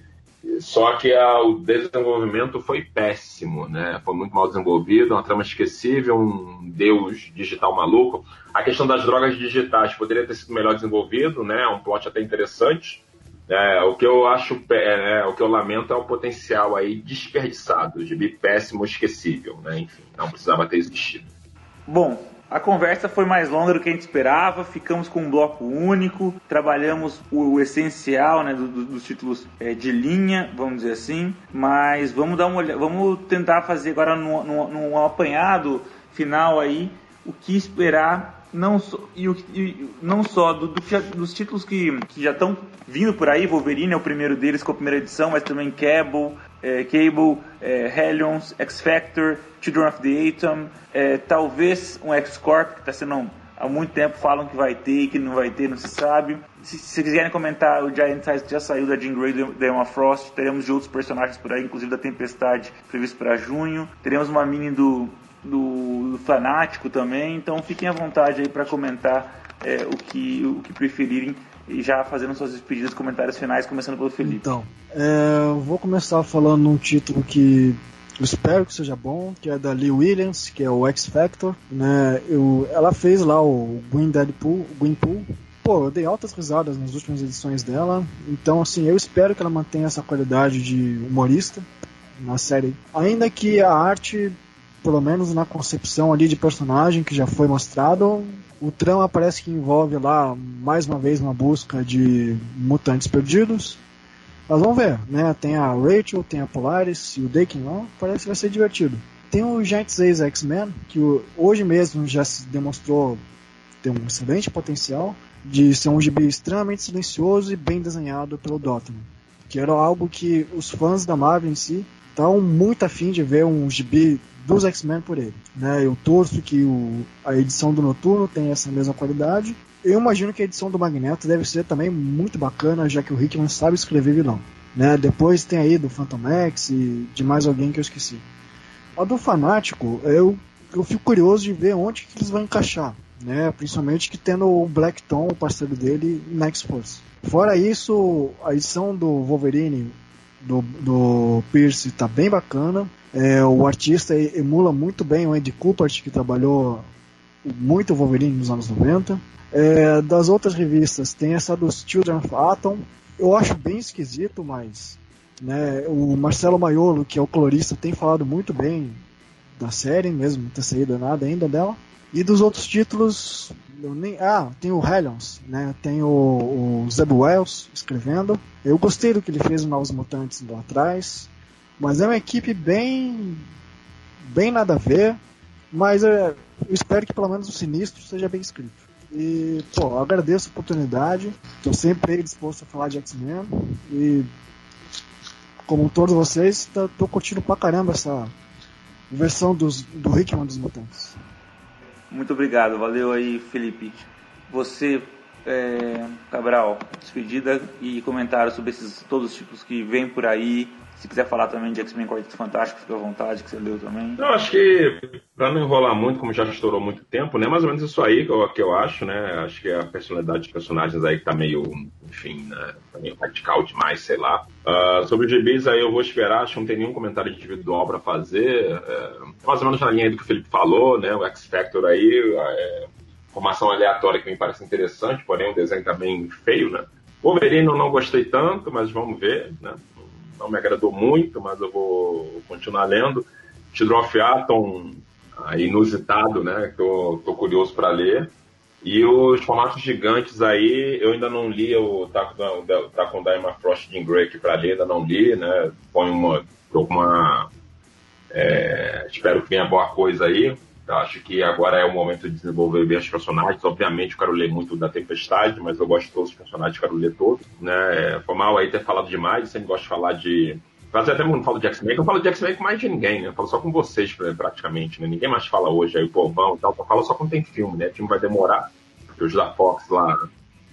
Só que a, o desenvolvimento foi péssimo, né? Foi muito mal desenvolvido, uma trama esquecível, um deus digital maluco. A questão das drogas digitais poderia ter sido melhor desenvolvido, né? Um plot até interessante. É, o que eu acho, é, é, o que eu lamento é o potencial aí desperdiçado, de péssimo, esquecível, né? Enfim, não precisava ter existido. Bom, a conversa foi mais longa do que a gente esperava, ficamos com um bloco único, trabalhamos o, o essencial né, do, do, dos títulos é, de linha, vamos dizer assim, mas vamos dar uma olhada, vamos tentar fazer agora num, apanhado final aí o que esperar não só, e, e não só do, do, dos títulos que, que já estão vindo por aí, Wolverine é o primeiro deles com a primeira edição, mas também Cable, é, Cable, é, Hellions, X-Factor, Children of the Atom, é, talvez um X-Corp, que está sendo há muito tempo falam que vai ter e que não vai ter, não se sabe. Se, se quiserem comentar, o Giant Size já saiu da Jean Grey da Emma Frost, teremos de outros personagens por aí, inclusive da Tempestade, previsto para junho. Teremos uma mini do, do, do Fanático também, então fiquem à vontade aí para comentar é, o, que, o que preferirem e já fazendo suas despedidas, comentários finais, começando pelo Felipe. Então, é, eu vou começar falando um título que eu espero que seja bom, que é da Lee Williams, que é o X Factor, né? Eu, ela fez lá o Green Deadpool, o Greenpool. Pô, eu dei altas risadas nas últimas edições dela, então assim, eu espero que ela mantenha essa qualidade de humorista na série. Ainda que a arte, pelo menos na concepção ali de personagem que já foi mostrado, o trama parece que envolve lá mais uma vez uma busca de mutantes perdidos. Mas vamos ver, né? Tem a Rachel, tem a Polaris e o Dakin lá, parece que vai ser divertido. Tem o Giant 6 X-Men, que hoje mesmo já se demonstrou ter um excelente potencial de ser um gibi extremamente silencioso e bem desenhado pelo Dotman. Que era algo que os fãs da Marvel em si estavam muito afim de ver um gibi dos X-Men por ele. Né? Eu torço que o, a edição do Noturno tenha essa mesma qualidade. Eu imagino que a edição do Magneto deve ser também muito bacana, já que o Hickman sabe escrever vilão. Né? Depois tem aí do Phantom X e de mais alguém que eu esqueci. A do Fanático, eu, eu fico curioso de ver onde que eles vão encaixar. Né? Principalmente que tendo o Black Tom, o parceiro dele, na X-Force. Fora isso, a edição do Wolverine do, do Pierce está bem bacana. É, o artista emula muito bem o Andy Coupert, que trabalhou muito Wolverine nos anos 90. É, das outras revistas, tem essa dos Children of Atom. Eu acho bem esquisito, mas né, o Marcelo Maiolo, que é o colorista, tem falado muito bem da série, mesmo não ter saído nada ainda dela. E dos outros títulos, eu nem. Ah, tem o Hellions, né? Tem o, o Zeb Wells escrevendo. Eu gostei do que ele fez no Novos Mutantes lá atrás. Mas é uma equipe bem. bem nada a ver. Mas é, eu espero que pelo menos o Sinistro seja bem escrito. E, pô, agradeço a oportunidade. Estou sempre disposto a falar de X-Men. E, como todos vocês, tô curtindo pra caramba essa, versão dos, do Hickman dos Mutantes. Muito obrigado, valeu aí, Felipe. Você, é, Cabral, despedida e comentário sobre esses todos os tipos que vêm por aí, se quiser falar também de X-Men Quarteto Fantástico, fica à vontade, que você leu também. Eu acho que, para não enrolar muito, como já estourou muito tempo, né? Mais ou menos isso aí que eu, que eu acho, né? Acho que a personalidade dos personagens aí tá meio, enfim, né? Tá meio radical demais, sei lá. Uh, sobre os GBs aí eu vou esperar, acho que não tem nenhum comentário individual para fazer. É, mais ou menos na linha do que o Felipe falou, né? O X-Factor aí, é, formação aleatória que me parece interessante, porém o desenho tá bem feio, né? Wolverine eu não gostei tanto, mas vamos ver, né? Não me agradou muito, mas eu vou continuar lendo. Of Atom, inusitado, né? Que eu tô curioso para ler. E os formatos gigantes aí, eu ainda não li o Taco, com Diamond Frost de Grey aqui para ler, ainda não li, né? Põe uma. uma é, espero que venha boa coisa aí. Acho que agora é o momento de desenvolver bem os personagens. Obviamente, eu quero ler muito da Tempestade, mas eu gosto de todos os personagens, quero ler todos. Né? Foi mal aí ter falado demais, sempre gosto de falar de. Mas até não falo de X-Men, eu falo de X-Men com mais de ninguém, né? Eu falo só com vocês, praticamente, né? Ninguém mais fala hoje aí, o povão e tal, eu falo só quando tem filme, né? O filme vai demorar, porque os da Fox lá,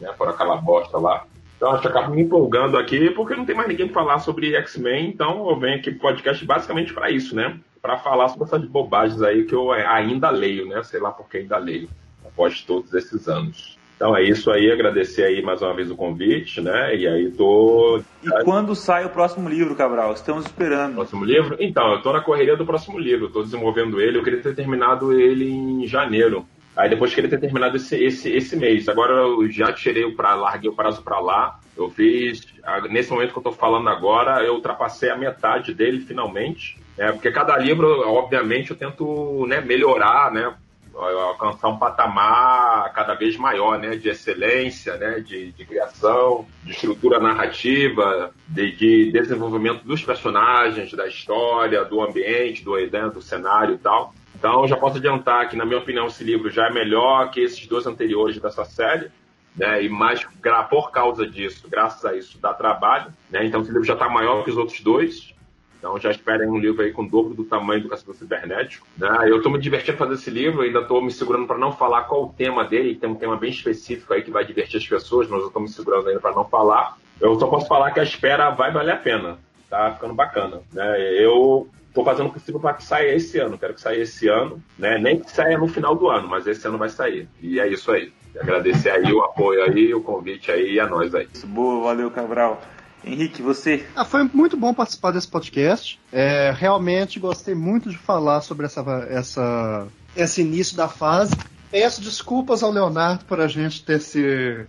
né? Foram aquela bosta lá. Então, acho que acabo me empolgando aqui, porque não tem mais ninguém para falar sobre X-Men, então eu venho aqui pro podcast basicamente para isso, né? para falar sobre essas bobagens aí que eu ainda leio, né? Sei lá porque ainda leio, após todos esses anos. Então é isso aí, agradecer aí mais uma vez o convite, né? E aí tô. E quando sai o próximo livro, Cabral? Estamos esperando. Próximo livro? Então, eu tô na correria do próximo livro, tô desenvolvendo ele, eu queria ter terminado ele em janeiro. Aí depois queria ter terminado esse, esse, esse mês. Agora eu já tirei o pra, larguei o prazo para lá. Eu fiz. Nesse momento que eu tô falando agora, eu ultrapassei a metade dele finalmente. É, porque cada livro, obviamente, eu tento né, melhorar, né? alcançar um patamar cada vez maior, né, de excelência, né, de, de criação, de estrutura narrativa, de, de, desenvolvimento dos personagens, da história, do ambiente, do, né, do cenário e tal. Então, já posso adiantar que, na minha opinião, esse livro já é melhor que esses dois anteriores dessa série. Né, e mais por causa disso, graças a isso, dá trabalho. Né, então, esse livro já está maior que os outros dois. Então já esperem um livro aí com o dobro do tamanho do Caçador Cibernético. Né? Eu estou me divertindo fazer esse livro, ainda estou me segurando para não falar qual o tema dele, tem um tema bem específico aí que vai divertir as pessoas, mas eu estou me segurando ainda para não falar. Eu só posso falar que a espera vai valer a pena. Tá ficando bacana. Né? Eu estou fazendo o possível para que saia esse ano. Quero que saia esse ano, né? Nem que saia no final do ano, mas esse ano vai sair. E é isso aí. Agradecer aí o apoio aí, o convite aí e a nós aí. Boa, valeu, Cabral. Henrique, você? Ah, foi muito bom participar desse podcast. É, realmente gostei muito de falar sobre essa, essa, esse início da fase. Peço desculpas ao Leonardo por a gente ter se,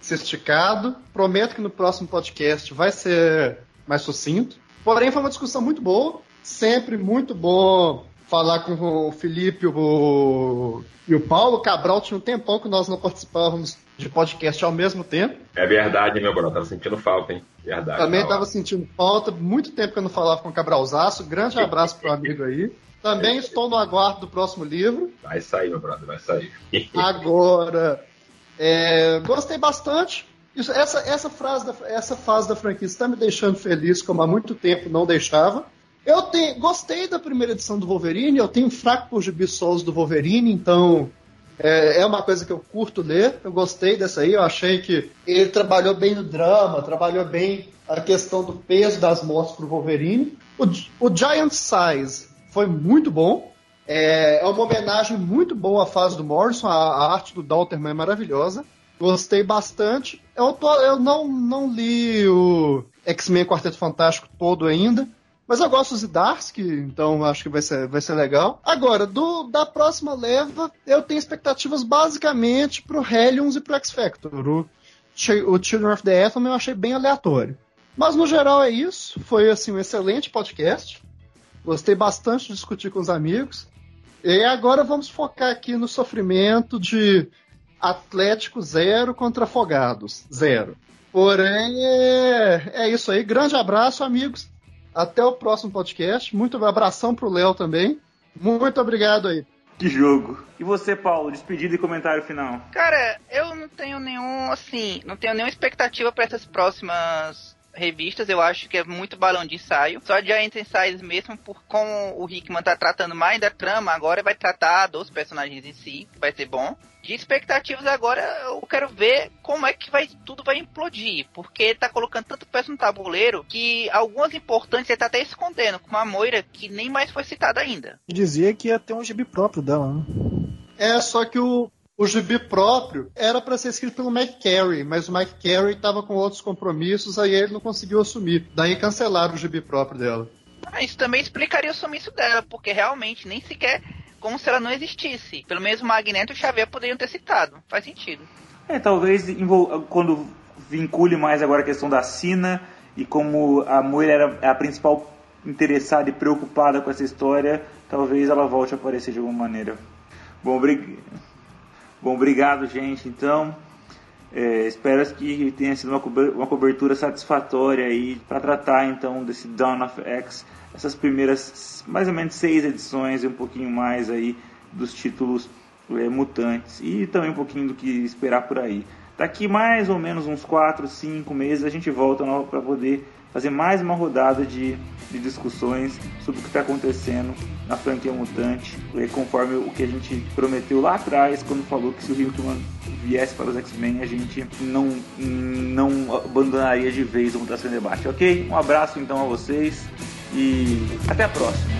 se esticado. Prometo que no próximo podcast vai ser mais sucinto. Porém, foi uma discussão muito boa. Sempre muito bom falar com o Felipe o, e o Paulo. Cabral tinha um tempão que nós não participávamos de podcast ao mesmo tempo. É verdade, meu brother. Tava sentindo falta, hein? Verdade. Também tava sentindo falta. Muito tempo que eu não falava com o Cabralzaço. Grande abraço pro amigo aí. Também estou no aguardo do próximo livro. Vai sair, meu brother, vai sair. Agora, é, gostei bastante. Isso, essa, essa, frase da, essa fase da franquia está me deixando feliz, como há muito tempo não deixava. Eu tenho, gostei da primeira edição do Wolverine, eu tenho fraco por gibi do Wolverine, então é, é, uma coisa que eu curto ler, eu gostei dessa aí, eu achei que ele trabalhou bem no drama, trabalhou bem a questão do peso das mortes pro Wolverine. O, o Giant Size foi muito bom, é, é, uma homenagem muito boa à fase do Morrison, a, a arte do Dalterman é maravilhosa. Gostei bastante. Eu, tô, eu não, não li o X-Men Quarteto Fantástico todo ainda, mas eu gosto de Zdarsky, então acho que vai ser, vai ser legal. Agora, do, da próxima leva, eu tenho expectativas basicamente pro Hellions e pro X-Factor. O, o Children of the Atom eu achei bem aleatório. Mas no geral é isso. Foi assim um excelente podcast. Gostei bastante de discutir com os amigos. E agora vamos focar aqui no sofrimento de Atlético zero contra Afogados zero. Porém, é, é isso aí. Grande abraço, amigos. Até o próximo podcast. Muito abração pro Léo também. Muito obrigado aí. Que jogo. E você, Paulo, despedida e comentário final. Cara, eu não tenho nenhum, assim, não tenho nenhuma expectativa para essas próximas revistas, eu acho que é muito balão de ensaio. Só de Giant Ensaios mesmo, por como o Hickman tá tratando mais da trama, agora vai tratar dos personagens em si, vai ser bom. De expectativas agora, eu quero ver como é que vai tudo vai implodir, porque tá colocando tanto peça no tabuleiro que algumas importantes ele tá até escondendo, como a Moira, que nem mais foi citada ainda. Dizia que ia ter um gibi próprio dela, né? É, só que o, o gibi próprio era para ser escrito pelo Mike Carey, mas o Mike Carey estava com outros compromissos, aí ele não conseguiu assumir. Daí cancelaram o gibi próprio dela. Ah, isso também explicaria o sumiço dela, porque realmente nem sequer como se ela não existisse. Pelo menos o Magneto e o Xavier poderiam ter citado. Faz sentido. É, talvez quando vincule mais agora a questão da Sina e como a Moira era a principal interessada e preocupada com essa história, talvez ela volte a aparecer de alguma maneira. Bom. Bom, obrigado, gente. Então, é, espero que tenha sido uma cobertura satisfatória aí para tratar então desse Dawn of X, essas primeiras mais ou menos seis edições e um pouquinho mais aí dos títulos é, mutantes e também um pouquinho do que esperar por aí. Daqui mais ou menos uns 4, 5 meses a gente volta para poder fazer mais uma rodada de, de discussões sobre o que está acontecendo na franquia Mutante, conforme o que a gente prometeu lá atrás, quando falou que se o Hickman viesse para os X-Men, a gente não, não abandonaria de vez o Mutação Debate, ok? Um abraço então a vocês e até a próxima.